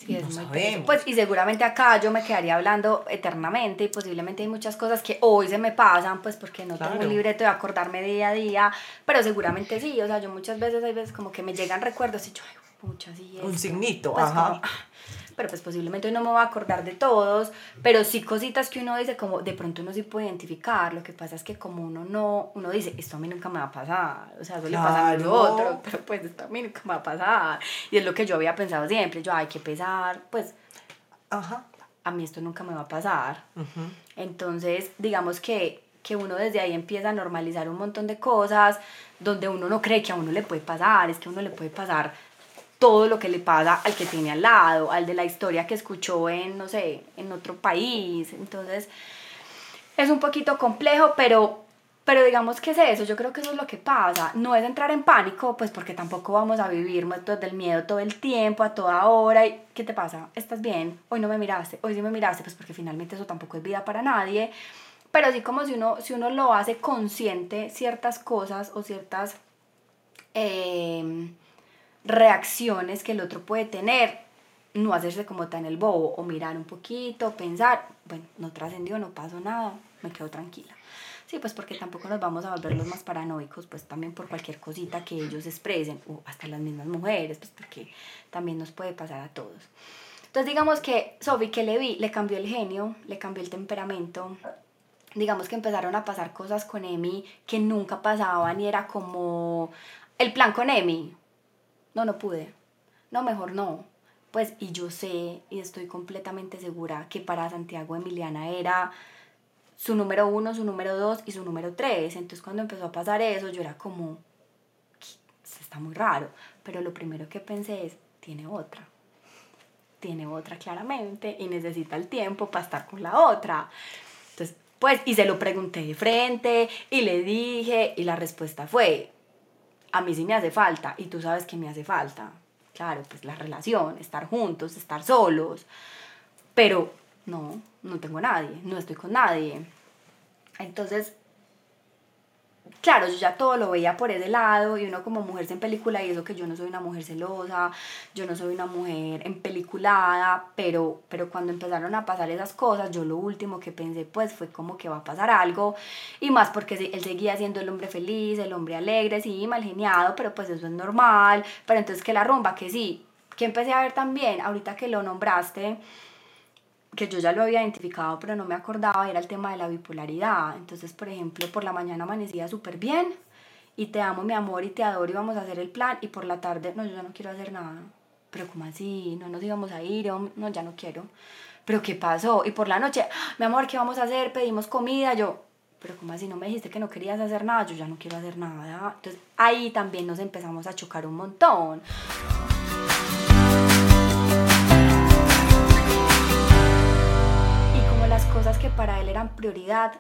No sabemos. Pues, y seguramente acá yo me quedaría hablando eternamente y posiblemente hay muchas cosas que hoy se me pasan, pues porque no tengo un libreto de acordarme día a día, pero seguramente sí, o sea, yo muchas veces hay veces como que me llegan recuerdos y yo, ay, muchas sí. Un signito, pues ajá pero pues posiblemente no me voy a acordar de todos, pero sí cositas que uno dice como de pronto uno sí puede identificar, lo que pasa es que como uno no, uno dice, esto a mí nunca me va a pasar, o sea, eso le pasa a lo otro, pero pues esto a mí nunca me va a pasar, y es lo que yo había pensado siempre, yo hay que pesar, pues, Ajá. a mí esto nunca me va a pasar, entonces digamos que que uno desde ahí empieza a normalizar un montón de cosas donde uno no cree que a uno le puede pasar, es que a uno le puede pasar todo lo que le pasa al que tiene al lado, al de la historia que escuchó en, no sé, en otro país. Entonces, es un poquito complejo, pero, pero digamos que es eso, yo creo que eso es lo que pasa. No es entrar en pánico, pues porque tampoco vamos a vivir del miedo todo el tiempo, a toda hora. Y, ¿Qué te pasa? ¿Estás bien? Hoy no me miraste, hoy sí me miraste, pues porque finalmente eso tampoco es vida para nadie. Pero así como si uno, si uno lo hace consciente, ciertas cosas o ciertas... Eh, reacciones que el otro puede tener, no hacerse como tan el bobo o mirar un poquito, pensar, bueno, no trascendió, no pasó nada, me quedo tranquila. Sí, pues porque tampoco nos vamos a volver los más paranoicos, pues también por cualquier cosita que ellos expresen, o hasta las mismas mujeres, pues porque también nos puede pasar a todos. Entonces digamos que Sophie que le vi, le cambió el genio, le cambió el temperamento, digamos que empezaron a pasar cosas con Emi que nunca pasaban y era como el plan con Emi, no, no pude, no, mejor no. Pues, y yo sé y estoy completamente segura que para Santiago Emiliana era su número uno, su número dos y su número tres. Entonces cuando empezó a pasar eso, yo era como, está muy raro. Pero lo primero que pensé es, tiene otra. Tiene otra claramente y necesita el tiempo para estar con la otra. Entonces, pues, y se lo pregunté de frente y le dije y la respuesta fue, a mí sí me hace falta y tú sabes que me hace falta. Claro, pues la relación, estar juntos, estar solos. Pero no, no tengo nadie, no estoy con nadie. Entonces, claro, yo ya todo lo veía por ese lado y uno como mujer en película y eso que yo no soy una mujer celosa, yo no soy una mujer en peliculada, pero, pero cuando empezaron a pasar esas cosas, yo lo último que pensé pues fue como que va a pasar algo y más porque él seguía siendo el hombre feliz, el hombre alegre, sí, mal geniado, pero pues eso es normal, pero entonces que la rumba, que sí, que empecé a ver también, ahorita que lo nombraste, que yo ya lo había identificado pero no me acordaba, era el tema de la bipolaridad. Entonces, por ejemplo, por la mañana amanecía súper bien y te amo, mi amor, y te adoro y vamos a hacer el plan y por la tarde, no, yo ya no quiero hacer nada. Pero ¿cómo así? No nos íbamos a ir, no, ya no quiero. Pero ¿qué pasó? Y por la noche, ah, mi amor, ¿qué vamos a hacer? Pedimos comida, yo, pero ¿cómo así? No me dijiste que no querías hacer nada, yo ya no quiero hacer nada. Entonces ahí también nos empezamos a chocar un montón. Cosas que para él eran prioridad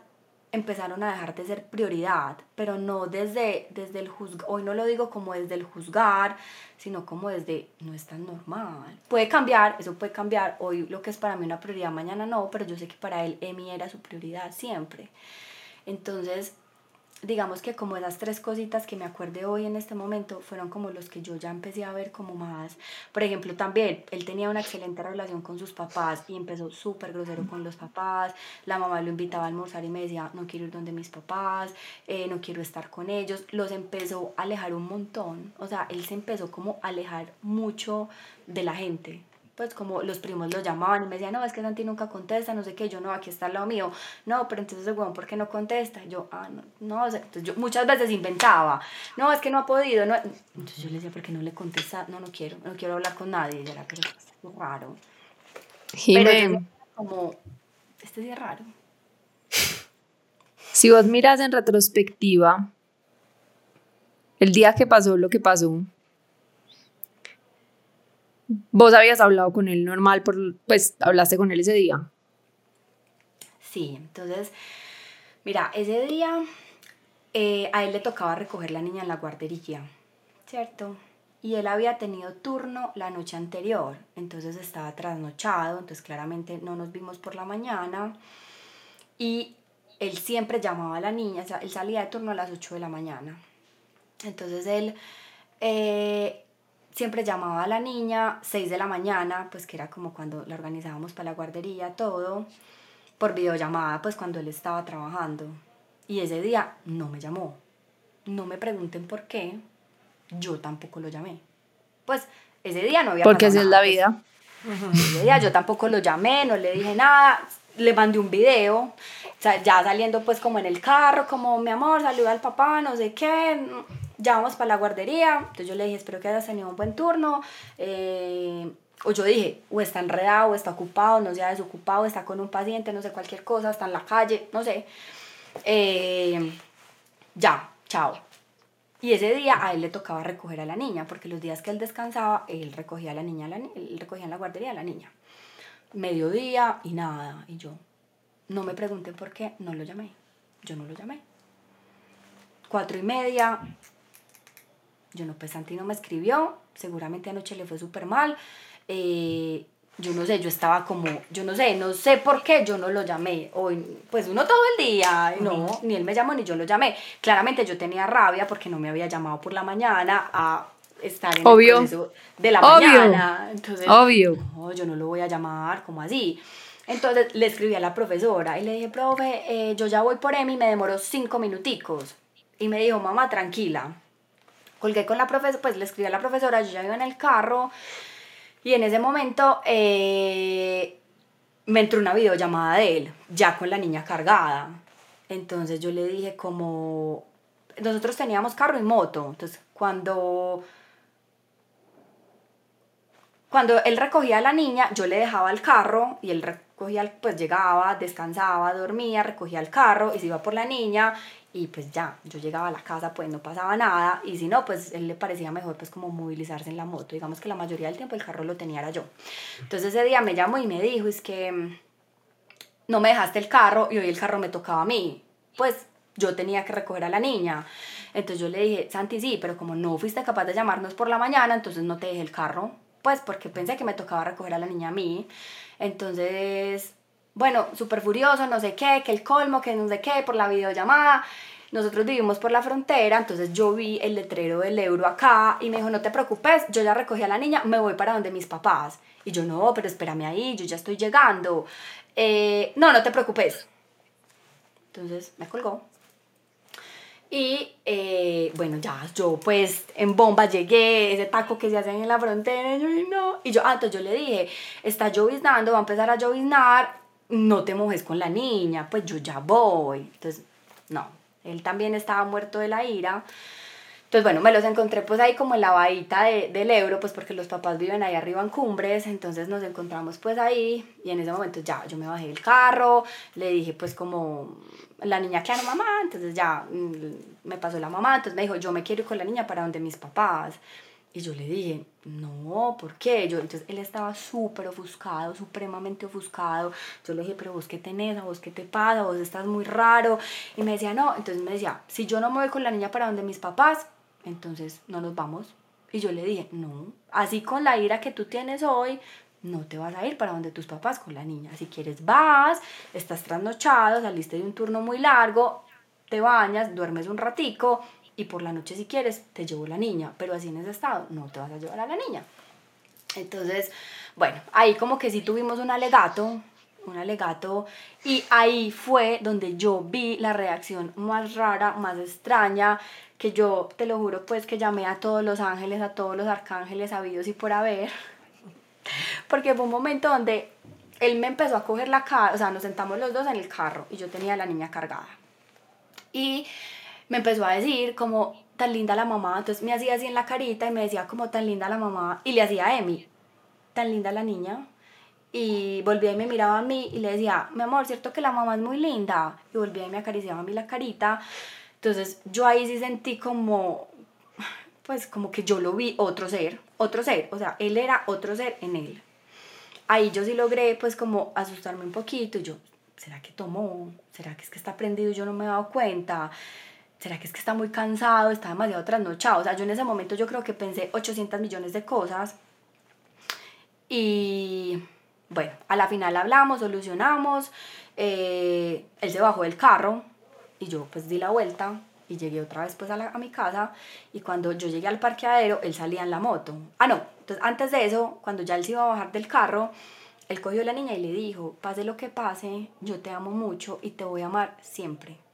empezaron a dejar de ser prioridad, pero no desde, desde el juzgar, hoy no lo digo como desde el juzgar, sino como desde no es tan normal. Puede cambiar, eso puede cambiar, hoy lo que es para mí una prioridad, mañana no, pero yo sé que para él Emi era su prioridad siempre. Entonces, digamos que como esas tres cositas que me acuerde hoy en este momento fueron como los que yo ya empecé a ver como más. Por ejemplo, también él tenía una excelente relación con sus papás y empezó súper grosero con los papás. La mamá lo invitaba a almorzar y me decía, no quiero ir donde mis papás, eh, no quiero estar con ellos. Los empezó a alejar un montón. O sea, él se empezó como a alejar mucho de la gente pues como los primos lo llamaban y me decían, no, es que Santi nunca contesta, no sé qué, yo no, aquí está lado mío, no, pero entonces el huevón, ¿por qué no contesta? yo, ah, no, no, entonces yo muchas veces inventaba, no, es que no ha podido, no, entonces yo le decía, ¿por qué no le contesta? No, no quiero, no quiero hablar con nadie, y era, pero es raro. Pero yo como, este es raro. Si vos miras en retrospectiva, el día que pasó lo que pasó, Vos habías hablado con él normal, por, pues hablaste con él ese día. Sí, entonces, mira, ese día eh, a él le tocaba recoger la niña en la guardería, ¿cierto? Y él había tenido turno la noche anterior, entonces estaba trasnochado, entonces claramente no nos vimos por la mañana. Y él siempre llamaba a la niña, o sea, él salía de turno a las 8 de la mañana. Entonces él eh, siempre llamaba a la niña, 6 de la mañana, pues que era como cuando la organizábamos para la guardería, todo, por videollamada, pues cuando él estaba trabajando. Y ese día no me llamó. No me pregunten por qué, yo tampoco lo llamé. Pues ese día no había Porque así es la pues. vida. ese día yo tampoco lo llamé, no le dije nada, le mandé un video, o sea, ya saliendo pues como en el carro, como mi amor, saluda al papá, no sé qué, ya vamos para la guardería. Entonces yo le dije, espero que hayas tenido un buen turno. Eh, o yo dije, o está enredado, o está ocupado, no se ha desocupado, está con un paciente, no sé, cualquier cosa, está en la calle, no sé. Eh, ya, chao. Y ese día a él le tocaba recoger a la niña, porque los días que él descansaba, él recogía a la niña, él recogía en la guardería a la niña. Mediodía y nada. Y yo, no me pregunten por qué, no lo llamé. Yo no lo llamé. Cuatro y media, yo no, pues Santi no me escribió, seguramente anoche le fue súper mal. Eh, yo no sé, yo estaba como, yo no sé, no sé por qué yo no lo llamé. Hoy, pues uno todo el día, no, ni él me llamó ni yo lo llamé. Claramente yo tenía rabia porque no me había llamado por la mañana a estar en Obvio. el proceso de la mañana. Entonces, Obvio. No, yo no lo voy a llamar, como así. Entonces le escribí a la profesora y le dije, profe, eh, yo ya voy por Emi, me demoró cinco minuticos. Y me dijo, mamá, tranquila, colgué con la profesora, pues le escribí a la profesora, yo ya iba en el carro y en ese momento eh, me entró una videollamada de él, ya con la niña cargada. Entonces yo le dije como, nosotros teníamos carro y moto, entonces cuando... Cuando él recogía a la niña, yo le dejaba el carro y él recogía, pues llegaba, descansaba, dormía, recogía el carro y se iba por la niña y pues ya, yo llegaba a la casa, pues no pasaba nada, y si no, pues él le parecía mejor pues como movilizarse en la moto, digamos que la mayoría del tiempo el carro lo tenía era yo. Entonces ese día me llamó y me dijo, es que mm, no me dejaste el carro y hoy el carro me tocaba a mí, pues yo tenía que recoger a la niña. Entonces yo le dije, Santi, sí, pero como no fuiste capaz de llamarnos por la mañana, entonces no te dejé el carro, pues porque pensé que me tocaba recoger a la niña a mí. Entonces bueno, súper furioso, no sé qué, que el colmo, que no sé qué, por la videollamada. Nosotros vivimos por la frontera, entonces yo vi el letrero del euro acá y me dijo, no te preocupes, yo ya recogí a la niña, me voy para donde mis papás. Y yo, no, pero espérame ahí, yo ya estoy llegando. Eh, no, no te preocupes. Entonces me colgó. Y eh, bueno, ya yo pues en bomba llegué, ese taco que se hacen en la frontera, y yo, no. Y yo, ah, yo le dije, está lloviznando, va a empezar a lloviznar, no te mojes con la niña, pues yo ya voy. Entonces, no, él también estaba muerto de la ira. Entonces, bueno, me los encontré pues ahí como en la bahita de, del Ebro, pues porque los papás viven ahí arriba en Cumbres, entonces nos encontramos pues ahí y en ese momento ya yo me bajé del carro, le dije pues como la niña claro mamá, entonces ya mm, me pasó la mamá, entonces me dijo yo me quiero ir con la niña para donde mis papás. Y yo le dije, no, ¿por qué? Yo, entonces él estaba súper ofuscado, supremamente ofuscado. Yo le dije, pero vos qué tenés, a vos qué te pasa, vos estás muy raro. Y me decía, no, entonces me decía, si yo no me voy con la niña para donde mis papás, entonces no nos vamos. Y yo le dije, no, así con la ira que tú tienes hoy, no te vas a ir para donde tus papás con la niña. Si quieres vas, estás trasnochado, saliste de un turno muy largo, te bañas, duermes un ratico y por la noche si quieres te llevo la niña, pero así en ese estado no te vas a llevar a la niña. Entonces, bueno, ahí como que sí tuvimos un alegato, un alegato y ahí fue donde yo vi la reacción más rara, más extraña, que yo te lo juro pues que llamé a todos los ángeles, a todos los arcángeles habidos y por haber, porque fue un momento donde él me empezó a coger la cara, o sea, nos sentamos los dos en el carro y yo tenía a la niña cargada. Y me empezó a decir como tan linda la mamá, entonces me hacía así en la carita y me decía como tan linda la mamá y le hacía a Emi, tan linda la niña. Y volvía y me miraba a mí y le decía, mi amor, ¿cierto que la mamá es muy linda? Y volvía y me acariciaba a mí la carita. Entonces yo ahí sí sentí como, pues como que yo lo vi otro ser, otro ser, o sea, él era otro ser en él. Ahí yo sí logré pues como asustarme un poquito y yo, ¿será que tomó? ¿Será que es que está prendido y yo no me he dado cuenta? ¿Será que es que está muy cansado, está demasiado trasnochado? O sea, yo en ese momento yo creo que pensé 800 millones de cosas. Y bueno, a la final hablamos, solucionamos, eh, él se bajó del carro y yo pues di la vuelta y llegué otra vez pues a, a mi casa y cuando yo llegué al parqueadero, él salía en la moto. Ah, no, entonces antes de eso, cuando ya él se iba a bajar del carro, él cogió a la niña y le dijo, pase lo que pase, yo te amo mucho y te voy a amar siempre.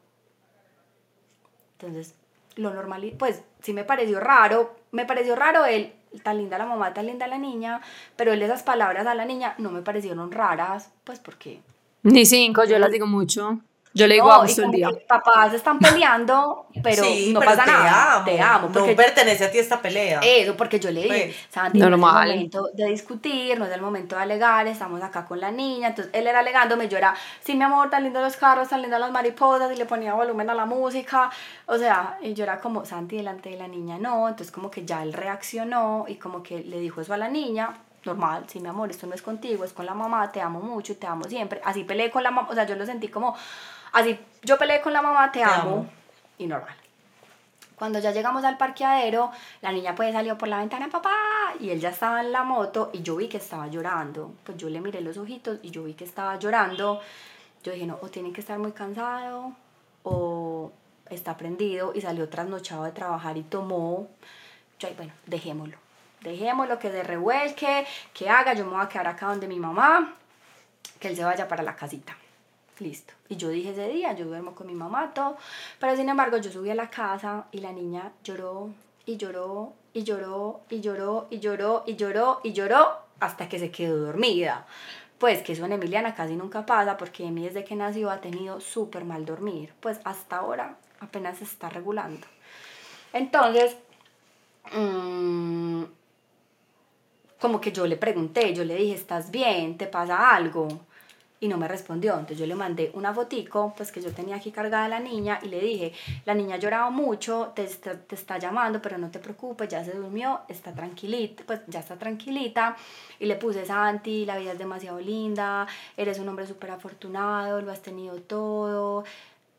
Entonces, lo normal, pues sí me pareció raro, me pareció raro él, tan linda la mamá, tan linda la niña, pero él esas palabras a la niña no me parecieron raras, pues porque... Ni cinco, yo las digo mucho. Yo le digo a el día. Papás están peleando, pero no pasa nada. te amo. Porque no pertenece a ti esta pelea. Eso, porque yo le dije, pues, Santi, no, es el momento de discutir, no es el momento de alegar, estamos acá con la niña. Entonces él era alegándome, yo era, sí, mi amor, tan lindos los carros, tan lindas las mariposas, y le ponía volumen a la música. O sea, y yo era como, Santi, delante de la niña, no. Entonces como que ya él reaccionó y como que le dijo eso a la niña normal, sí, mi amor, esto no es contigo, es con la mamá, te amo mucho, te amo siempre. Así peleé con la mamá, o sea, yo lo sentí como, Así, yo peleé con la mamá, te, amo, y normal. Cuando ya llegamos al parqueadero, la niña pues salió por la ventana, papá, y él ya estaba en la moto y yo vi que estaba llorando. Pues yo le miré los ojitos y yo vi que estaba llorando. Yo dije, no, o tiene que estar muy cansado o está prendido y salió trasnochado de trabajar y tomó. Yo, bueno, dejémoslo. Dejémoslo, que se revuelque, que haga. Yo me voy a quedar acá donde mi mamá, que él se vaya para la casita. Listo. Y yo dije ese día, yo duermo con mi mamá, todo. Pero sin embargo, yo subí a la casa y la niña lloró y lloró y lloró y lloró y lloró y lloró y lloró hasta que se quedó dormida. Pues que eso en Emiliana casi nunca pasa porque Emi desde que nació ha tenido súper mal dormir. Pues hasta ahora apenas se está regulando. Entonces, mm, como que yo le pregunté, yo le dije, ¿estás bien? ¿Te pasa algo? Y no me respondió. Entonces yo le mandé una fotico, pues que yo tenía aquí cargada a la niña y le dije, la niña ha llorado mucho, te está, te está llamando, pero no te preocupes, ya se durmió, está tranquilita, pues ya está tranquilita. Y le puse, Santi, la vida es demasiado linda, eres un hombre súper afortunado, lo has tenido todo.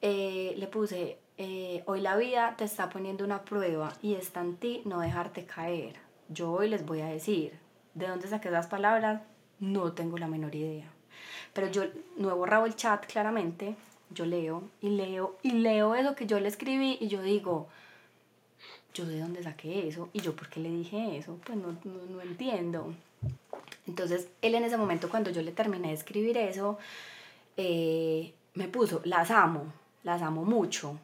Eh, le puse, eh, hoy la vida te está poniendo una prueba y está en ti no dejarte caer. Yo hoy les voy a decir, ¿de dónde saqué esas palabras? No tengo la menor idea. Pero yo no he borrado el chat claramente, yo leo y leo y leo eso que yo le escribí y yo digo, yo de dónde saqué eso y yo por qué le dije eso, pues no, no, entiendo. Entonces él en ese momento cuando yo le terminé de escribir eso, eh, me puso, las amo, las amo mucho.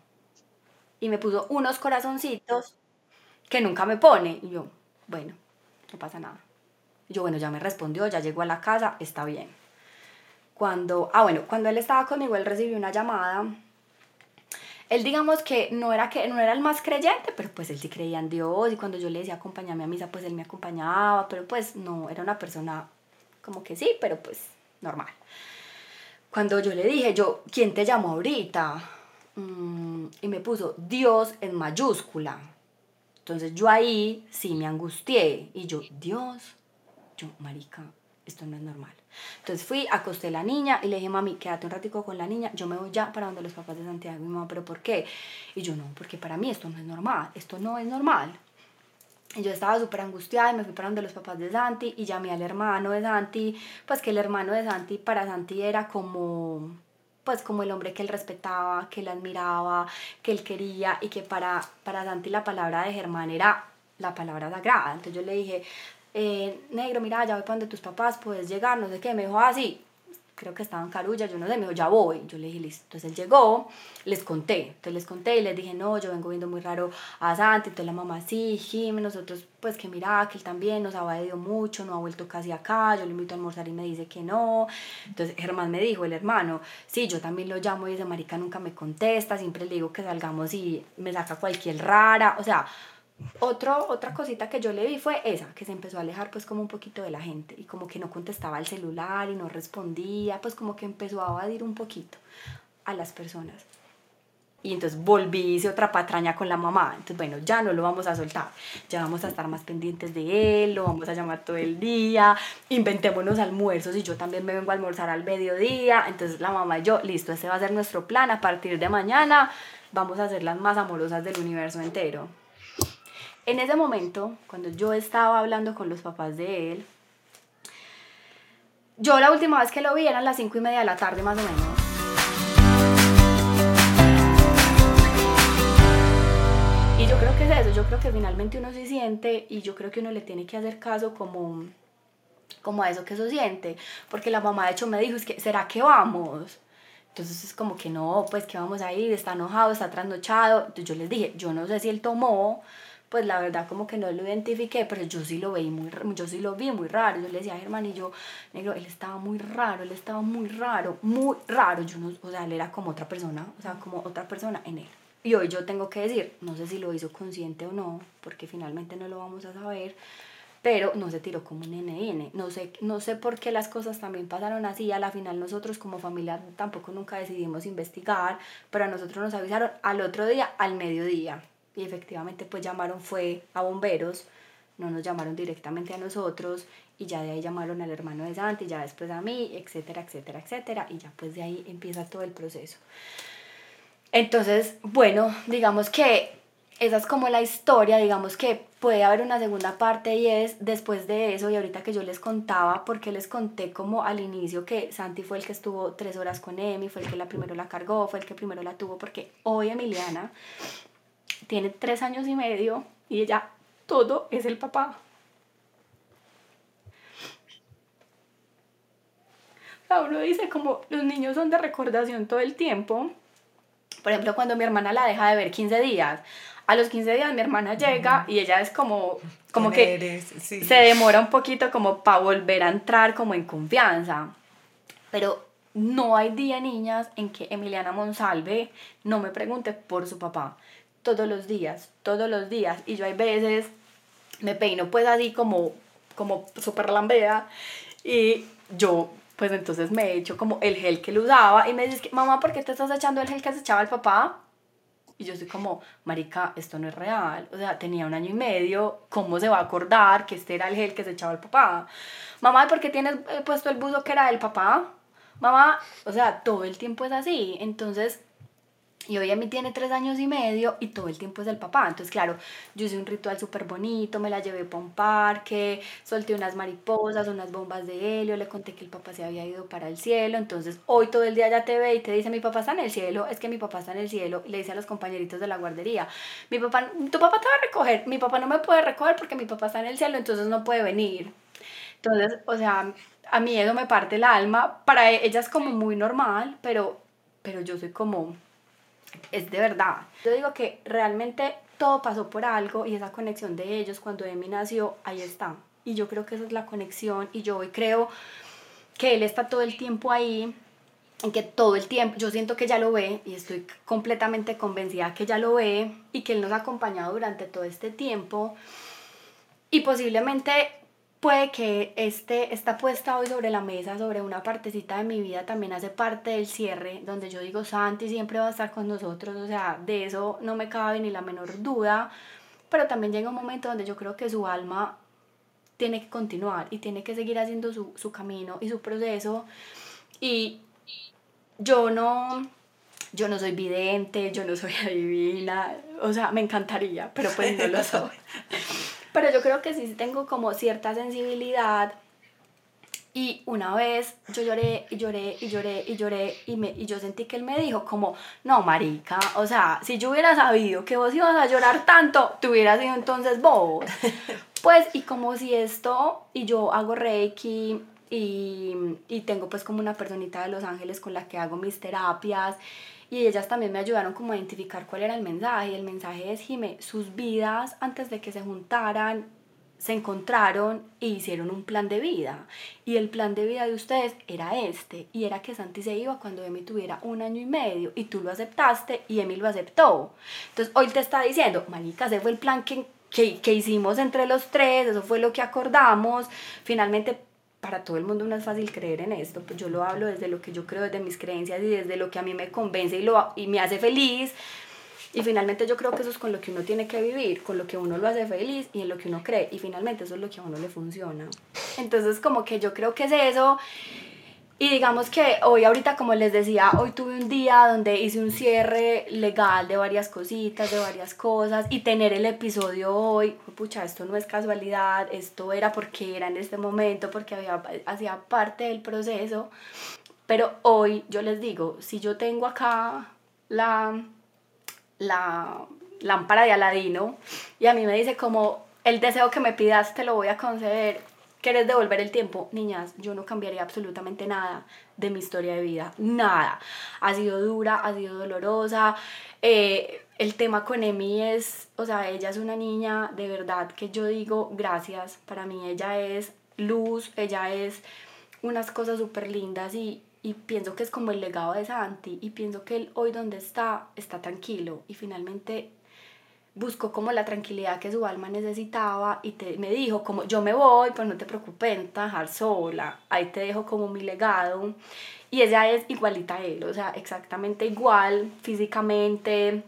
Y me puso unos corazoncitos que nunca me pone. Y yo, bueno, no pasa nada. Y yo, bueno, ya me respondió, ya llegó a la casa, está bien cuando, ah bueno, cuando él estaba conmigo, él recibió una llamada. Él digamos que no era, que no era el más creyente, pero pues él sí creía en Dios y cuando yo le decía acompáñame a misa, pues él me acompañaba, pero pues no, era una persona como que sí, pero pues normal. Cuando yo le dije, yo, ¿quién te llamó ahorita? Mm, y me puso Dios en mayúscula. Entonces yo ahí sí me angustié y yo, Dios, yo, marica, esto no es normal. Entonces fui, acosté a la niña y le dije, mami, quédate un ratico con la niña, yo me voy ya para donde los papás de Santiago. Y mi mamá, ¿pero por qué? Y yo, no, porque para mí esto no es normal, esto no es normal. Y yo estaba súper angustiada y me fui para donde los papás de Santi y llamé al hermano de Santi, pues que el hermano de Santi para Santi era como pues como el hombre que él respetaba, que él admiraba, que él quería y que para, para Santi la palabra de Germán era la palabra sagrada. Entonces yo le dije, eh, negro, mira, ya voy para donde tus papás, puedes llegar, no sé qué, me dijo. Ah, creo que estaba en Carulla, yo no sé, me dijo, ya voy. Yo le dije, listo. Entonces él llegó, les conté. Entonces les conté y les dije, no, yo vengo viendo muy raro a Santi. Entonces la mamá, sí, Jim, nosotros, pues que mira, que él también nos ha evadido mucho, no ha vuelto casi acá. Yo le invito a almorzar y me dice que no. Entonces Germán me dijo, el hermano, sí, yo también lo llamo y ese marica nunca me contesta. Siempre le digo que salgamos y me saca cualquier rara. O sea, otro, otra cosita que yo le vi fue esa, que se empezó a alejar pues como un poquito de la gente y como que no contestaba al celular y no respondía, pues como que empezó a evadir un poquito a las personas. Y entonces volví, hice otra patraña con la mamá. Entonces, bueno, ya no lo vamos a soltar. Ya vamos a estar más pendientes de él, lo vamos a llamar todo el día. Inventémonos almuerzos y yo también me vengo a almorzar al mediodía. Entonces, la mamá y yo, listo, ese va a ser nuestro plan. A partir de mañana vamos a ser las más amorosas del universo entero. En ese momento, cuando yo estaba hablando con los papás de él, yo la última vez que lo vi eran las cinco y media de la tarde más o menos. Y yo creo que es eso, yo creo que finalmente uno se siente y yo creo que uno le tiene que hacer caso como, como a eso que se siente. Porque la mamá de hecho me dijo, es que, ¿será que vamos? Entonces es como que no, pues que vamos a ir, está enojado, está trasnochado. Entonces yo les dije, yo no sé si él tomó, pues la verdad como que no lo identifiqué, pero yo sí lo vi muy, yo sí lo vi muy raro. Yo le decía a Germán y yo, negro, él estaba muy raro, él estaba muy raro, muy raro. Yo no, o sea, él era como otra persona, o sea, como otra persona en él. Y hoy yo tengo que decir, no sé si lo hizo consciente o no, porque finalmente no lo vamos a saber, pero no se tiró como un NN. No sé, no sé por qué las cosas también pasaron así. A la final nosotros como familia tampoco nunca decidimos investigar, pero a nosotros nos avisaron al otro día, al mediodía y efectivamente pues llamaron fue a bomberos, no nos llamaron directamente a nosotros y ya de ahí llamaron al hermano de Santi, ya después a mí, etcétera, etcétera, etcétera, y ya pues de ahí empieza todo el proceso. Entonces, bueno, digamos que esa es como la historia, digamos que puede haber una segunda parte y es después de eso y ahorita que yo les contaba, porque les conté como al inicio que Santi fue el que estuvo tres horas con Emi, fue el que la primero la cargó, fue el que primero la tuvo, porque hoy Emiliana tiene tres años y medio y ella todo es el papá. uno dice como los niños son de recordación todo el tiempo. Por ejemplo, cuando mi hermana la deja de ver 15 días, a los 15 días mi hermana llega y ella es como, como que se demora un poquito como para volver a entrar como en confianza. Pero no hay día, niñas, en que Emiliana Monsalve no me pregunte por su papá todos los días, todos los días. Y yo hay veces me peino pues así como, como súper lambea y yo pues entonces me echo como el gel que lo usaba y me dices, mamá, ¿por qué te estás echando el gel que se echaba el papá? Y yo soy como, marica, esto no es real. O sea, tenía un año y medio, ¿cómo se va a acordar que este era el gel que se echaba el papá? Mamá, ¿por qué tienes eh, puesto el buzo que era del papá? Mamá, o sea, todo el tiempo es así. Entonces, y hoy a mí tiene tres años y medio y todo el tiempo es el papá. Entonces, claro, yo hice un ritual súper bonito, me la llevé para un parque, solté unas mariposas, unas bombas de helio, le conté que el papá se había ido para el cielo. Entonces, hoy todo el día ya te ve y te dice, mi papá está en el cielo, es que mi papá está en el cielo. Y le dice a los compañeritos de la guardería, mi papá, tu papá te va a recoger, mi papá no me puede recoger porque mi papá está en el cielo, entonces no puede venir. Entonces, o sea, a mí eso me parte el alma. Para ella es como muy normal, pero, pero yo soy como es de verdad. Yo digo que realmente todo pasó por algo y esa conexión de ellos cuando Emi nació, ahí está. Y yo creo que esa es la conexión y yo hoy creo que él está todo el tiempo ahí, en que todo el tiempo, yo siento que ya lo ve y estoy completamente convencida que ya lo ve y que él nos ha acompañado durante todo este tiempo y posiblemente puede que este, esta puesta hoy sobre la mesa, sobre una partecita de mi vida, también hace parte del cierre, donde yo digo, Santi siempre va a estar con nosotros, o sea, de eso no me cabe ni la menor duda, pero también llega un momento donde yo creo que su alma tiene que continuar y tiene que seguir haciendo su, su camino y su proceso, y yo no... Yo no soy vidente, yo no soy adivina, o sea, me encantaría, pero pues no lo soy. Pero yo creo que sí tengo como cierta sensibilidad Y una vez yo lloré y lloré y lloré y lloré y, me, y yo sentí que él me dijo como, no, marica, o sea, si yo hubiera sabido que vos ibas a llorar tanto, te hubieras sido entonces vos. pues, y como si esto, y yo hago reiki y, y tengo pues como una personita de Los Ángeles con la que hago mis terapias y ellas también me ayudaron como a identificar cuál era el mensaje. Y el mensaje es, Jime, sus vidas antes de que se juntaran se encontraron e hicieron un plan de vida. Y el plan de vida de ustedes era este. Y era que Santi se iba cuando Emi tuviera un año y medio. Y tú lo aceptaste y Emi lo aceptó. Entonces hoy te está diciendo, Marica, ese fue el plan que, que, que hicimos entre los tres. Eso fue lo que acordamos. Finalmente para todo el mundo no es fácil creer en esto, pues yo lo hablo desde lo que yo creo, desde mis creencias y desde lo que a mí me convence y, lo, y me hace feliz. Y finalmente yo creo que eso es con lo que uno tiene que vivir, con lo que uno lo hace feliz y en lo que uno cree. Y finalmente eso es lo que a uno le funciona. Entonces como que yo creo que es eso. Y digamos que hoy ahorita, como les decía, hoy tuve un día donde hice un cierre legal de varias cositas, de varias cosas, y tener el episodio hoy, pucha, esto no es casualidad, esto era porque era en este momento, porque había, hacía parte del proceso, pero hoy yo les digo, si yo tengo acá la, la lámpara de Aladino y a mí me dice como el deseo que me pidas te lo voy a conceder, ¿Querés devolver el tiempo? Niñas, yo no cambiaría absolutamente nada de mi historia de vida. Nada. Ha sido dura, ha sido dolorosa. Eh, el tema con Emi es, o sea, ella es una niña de verdad que yo digo gracias. Para mí ella es luz, ella es unas cosas súper lindas y, y pienso que es como el legado de Santi y pienso que él hoy donde está está tranquilo y finalmente buscó como la tranquilidad que su alma necesitaba y te, me dijo como yo me voy, pues no te preocupes, no dejar sola, ahí te dejo como mi legado. Y ella es igualita a él, o sea, exactamente igual físicamente,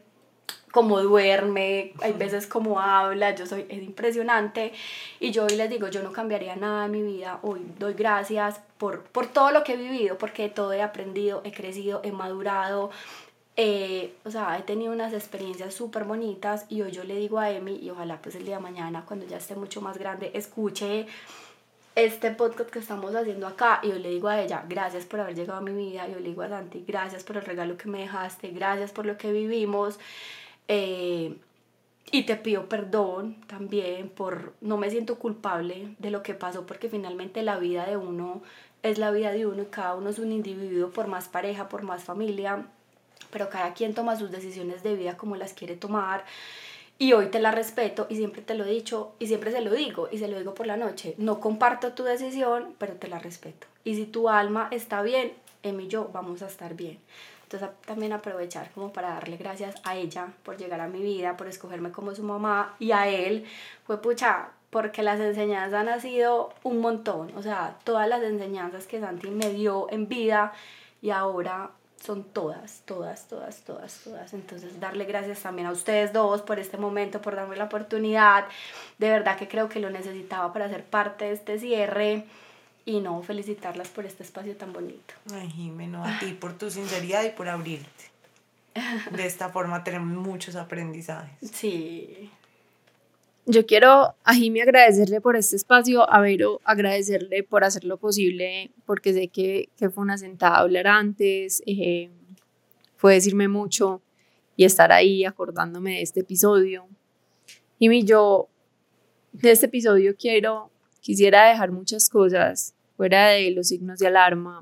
como duerme, hay veces como habla, yo soy, es impresionante. Y yo hoy les digo, yo no cambiaría nada en mi vida, hoy doy gracias por, por todo lo que he vivido, porque todo he aprendido, he crecido, he madurado, eh, o sea, he tenido unas experiencias súper bonitas y hoy yo le digo a Emi, y ojalá pues el día de mañana, cuando ya esté mucho más grande, escuche este podcast que estamos haciendo acá y yo le digo a ella, gracias por haber llegado a mi vida, yo le digo a Santi, gracias por el regalo que me dejaste, gracias por lo que vivimos. Eh, y te pido perdón también por no me siento culpable de lo que pasó porque finalmente la vida de uno es la vida de uno y cada uno es un individuo por más pareja, por más familia pero cada quien toma sus decisiones de vida como las quiere tomar. Y hoy te la respeto y siempre te lo he dicho y siempre se lo digo y se lo digo por la noche. No comparto tu decisión, pero te la respeto. Y si tu alma está bien, Emi y yo vamos a estar bien. Entonces también aprovechar como para darle gracias a ella por llegar a mi vida, por escogerme como su mamá y a él fue pucha, porque las enseñanzas han sido un montón, o sea, todas las enseñanzas que Santi me dio en vida y ahora son todas, todas, todas, todas, todas. Entonces, darle gracias también a ustedes dos por este momento, por darme la oportunidad. De verdad que creo que lo necesitaba para ser parte de este cierre y no felicitarlas por este espacio tan bonito. Ay, Jimeno, a ti por tu sinceridad y por abrirte. De esta forma tenemos muchos aprendizajes. Sí. Yo quiero a Jimmy agradecerle por este espacio, a Vero agradecerle por hacerlo posible, porque sé que, fue una sentada a hablar antes, eh, fue decirme mucho y estar ahí acordándome de este episodio. Jimmy, yo de este episodio quiero, quisiera dejar muchas cosas fuera de los signos de alarma,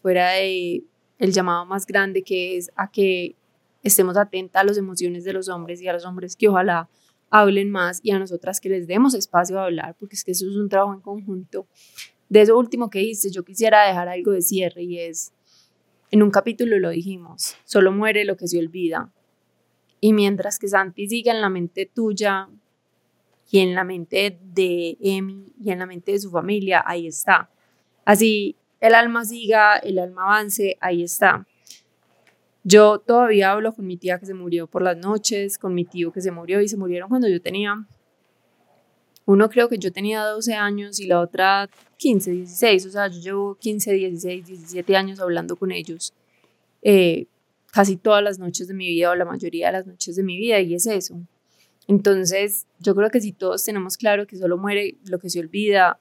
fuera de el llamado más grande que es a que estemos atentas a las emociones de los hombres y a los hombres que ojalá hablen más y a nosotras que les demos espacio a hablar, porque es que eso es un trabajo en conjunto. De eso último que dices, yo quisiera dejar algo de cierre y es, en un capítulo lo dijimos, solo muere lo que se olvida. Y mientras que Santi siga en la mente tuya y en la mente de Emi y en la mente de su familia, ahí está. Así el alma siga, el alma avance, ahí está. Yo todavía hablo con mi tía que se murió por las noches, con mi tío que se murió y se murieron cuando yo tenía, uno creo que yo tenía 12 años y la otra 15, 16, o sea, yo llevo 15, 16, 17 años hablando con ellos eh, casi todas las noches de mi vida o la mayoría de las noches de mi vida y es eso. Entonces, yo creo que si todos tenemos claro que solo muere lo que se olvida,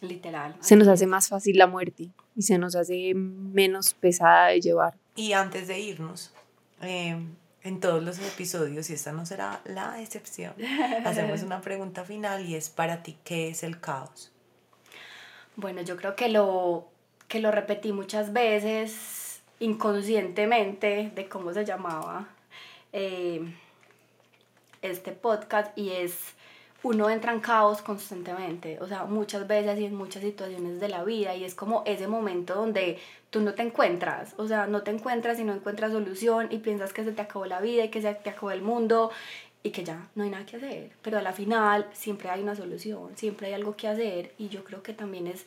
Literal. Se nos hace más fácil la muerte y se nos hace menos pesada de llevar. Y antes de irnos, eh, en todos los episodios, y esta no será la excepción, hacemos una pregunta final y es para ti, ¿qué es el caos? Bueno, yo creo que lo, que lo repetí muchas veces inconscientemente de cómo se llamaba eh, este podcast y es uno entra en caos constantemente, o sea, muchas veces y en muchas situaciones de la vida y es como ese momento donde tú no te encuentras, o sea, no te encuentras y no encuentras solución y piensas que se te acabó la vida y que se te acabó el mundo y que ya no hay nada que hacer, pero a la final siempre hay una solución, siempre hay algo que hacer y yo creo que también es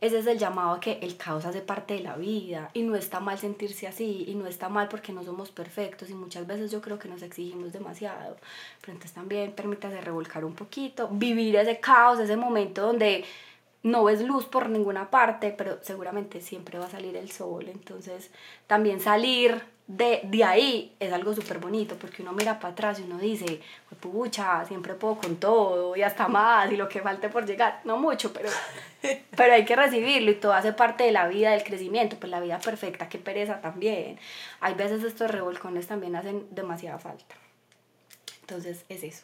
ese es el llamado a que el caos hace parte de la vida y no está mal sentirse así y no está mal porque no somos perfectos y muchas veces yo creo que nos exigimos demasiado. Pero entonces también permítase revolcar un poquito, vivir ese caos, ese momento donde no ves luz por ninguna parte, pero seguramente siempre va a salir el sol. Entonces también salir de, de ahí es algo súper bonito porque uno mira para atrás y uno dice, pucha, siempre puedo con todo y hasta más y lo que falte por llegar. No mucho, pero, pero hay que recibirlo y todo hace parte de la vida, del crecimiento, pues la vida perfecta, qué pereza también. Hay veces estos revolcones también hacen demasiada falta. Entonces es eso.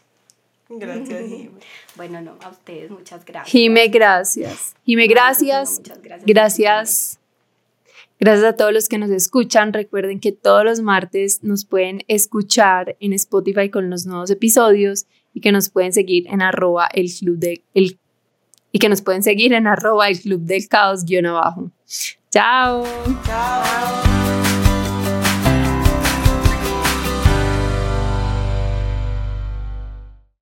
Gracias, Jime. Bueno, no, a ustedes muchas gracias. Jime, gracias. Jime, gracias. Muchas gracias. Gracias. Gracias a todos los que nos escuchan. Recuerden que todos los martes nos pueden escuchar en Spotify con los nuevos episodios y que nos pueden seguir en arroba el club y que nos pueden seguir en club del caos guion abajo. Chao. Chao.